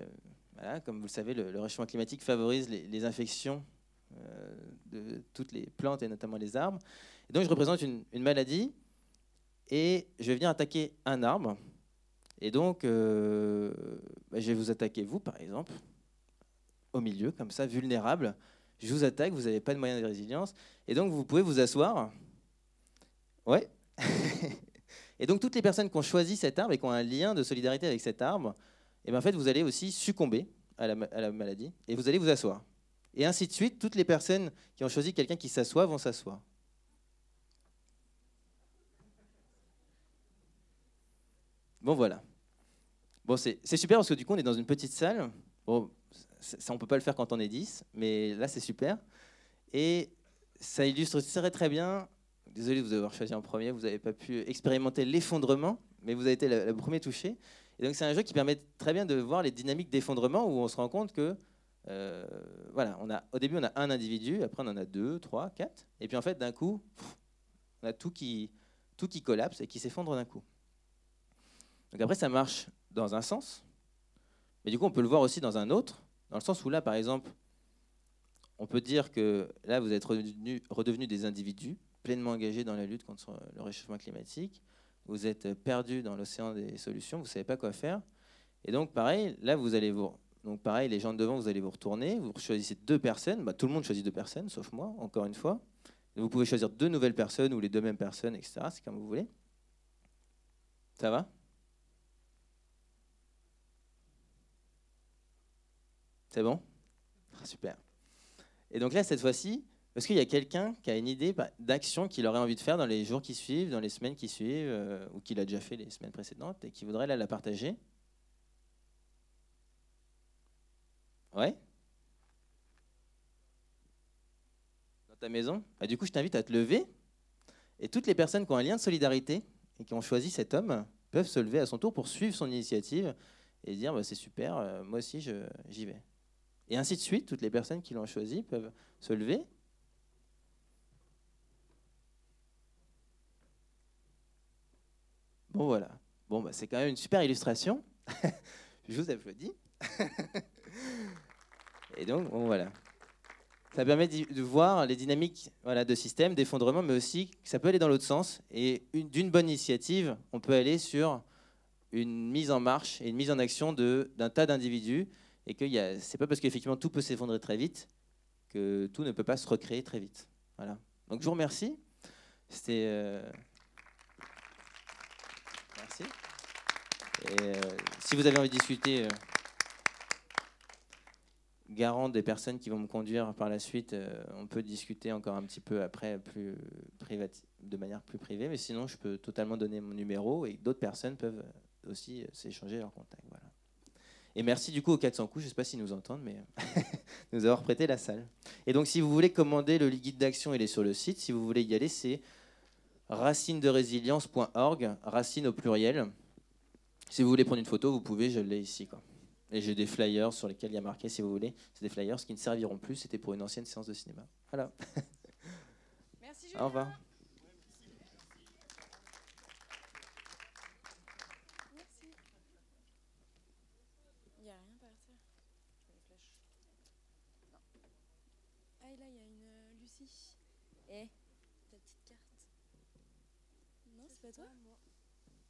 Euh, comme vous le savez, le, réchauffement climatique favorise les, infections euh, de toutes les plantes et notamment les arbres. Et donc, je représente une maladie et je venir attaquer un arbre. Et donc, euh, bah, je vais vous attaquer, vous, par exemple, au milieu, comme ça, vulnérable. Je vous attaque, vous n'avez pas de moyen de résilience. Et donc, vous pouvez vous asseoir. Ouais. et donc, toutes les personnes qui ont choisi cet arbre et qui ont un lien de solidarité avec cet arbre, et eh bien, en fait, vous allez aussi succomber à la, à la maladie et vous allez vous asseoir. Et ainsi de suite, toutes les personnes qui ont choisi quelqu'un qui s'assoit vont s'asseoir. Bon, voilà. Bon, c'est super parce que du coup, on est dans une petite salle. Bon, ça, on peut pas le faire quand on est 10, mais là, c'est super. Et ça illustre très, très bien. Désolé de vous avoir choisi en premier, vous n'avez pas pu expérimenter l'effondrement, mais vous avez été le, premier touché. Et donc, c'est un jeu qui permet très bien de voir les dynamiques d'effondrement où on se rend compte que, euh, voilà, on a, au début, on a un individu, après, on en a deux, trois, quatre. Et puis, en fait, d'un coup, on a tout qui, tout qui collapse et qui s'effondre d'un coup. Donc après, ça marche dans un sens, mais du coup, on peut le voir aussi dans un autre, dans le sens où là, par exemple, on peut dire que là, vous êtes redevenus redevenu des individus pleinement engagés dans la lutte contre le réchauffement climatique. Vous êtes perdus dans l'océan des solutions, vous ne savez pas quoi faire. Et donc, pareil, là, vous allez vous. Donc, pareil, les gens de devant, vous allez vous retourner. Vous choisissez deux personnes. Bah, tout le monde choisit deux personnes, sauf moi, encore une fois. vous pouvez choisir deux nouvelles personnes ou les deux mêmes personnes, etc. C'est comme vous voulez. Ça va? C'est bon ah, Super. Et donc là, cette fois-ci, est-ce qu'il y a quelqu'un qui a une idée bah, d'action qu'il aurait envie de faire dans les jours qui suivent, dans les semaines qui suivent, euh, ou qu'il a déjà fait les semaines précédentes et qui voudrait la partager? Ouais Dans ta maison? Bah, Du coup, je t'invite à te lever. Et toutes les personnes qui ont un lien de solidarité et qui ont choisi cet homme peuvent se lever à son tour pour suivre son initiative et dire bah, c'est super, euh, moi aussi j'y vais. Et ainsi de suite, toutes les personnes qui l'ont choisi peuvent se lever. Bon, voilà. Bon, bah, c'est quand même une super illustration. Je vous applaudis. Et donc, bon, voilà. Ça permet de voir les dynamiques de système, d'effondrement, mais aussi que ça peut aller dans l'autre sens. Et d'une bonne initiative, on peut aller sur une mise en marche et une mise en action d'un tas d'individus. Et que c'est pas parce qu'effectivement tout peut s'effondrer très vite que tout ne peut pas se recréer très vite. Voilà. Donc je vous remercie. C'était. Euh, merci. Et euh, si vous avez envie de discuter, euh, garant des personnes qui vont me conduire par la suite, on peut discuter encore un petit peu après, de manière plus privée. Mais sinon, je peux totalement donner mon numéro et d'autres personnes peuvent aussi s'échanger leurs contacts. Voilà. Et merci du coup aux 400 coups, je ne sais pas s'ils nous entendent, mais nous avoir prêté la salle. Et donc si vous voulez commander le guide d'action, il est sur le site. Si vous voulez y aller, c'est racinederesilience.org, racine au pluriel. Si vous voulez prendre une photo, vous pouvez, je l'ai ici. Quoi. Et j'ai des flyers sur lesquels il y a marqué, si vous voulez, c'est des flyers qui ne serviront plus, c'était pour une ancienne séance de cinéma. Voilà. Merci Au revoir.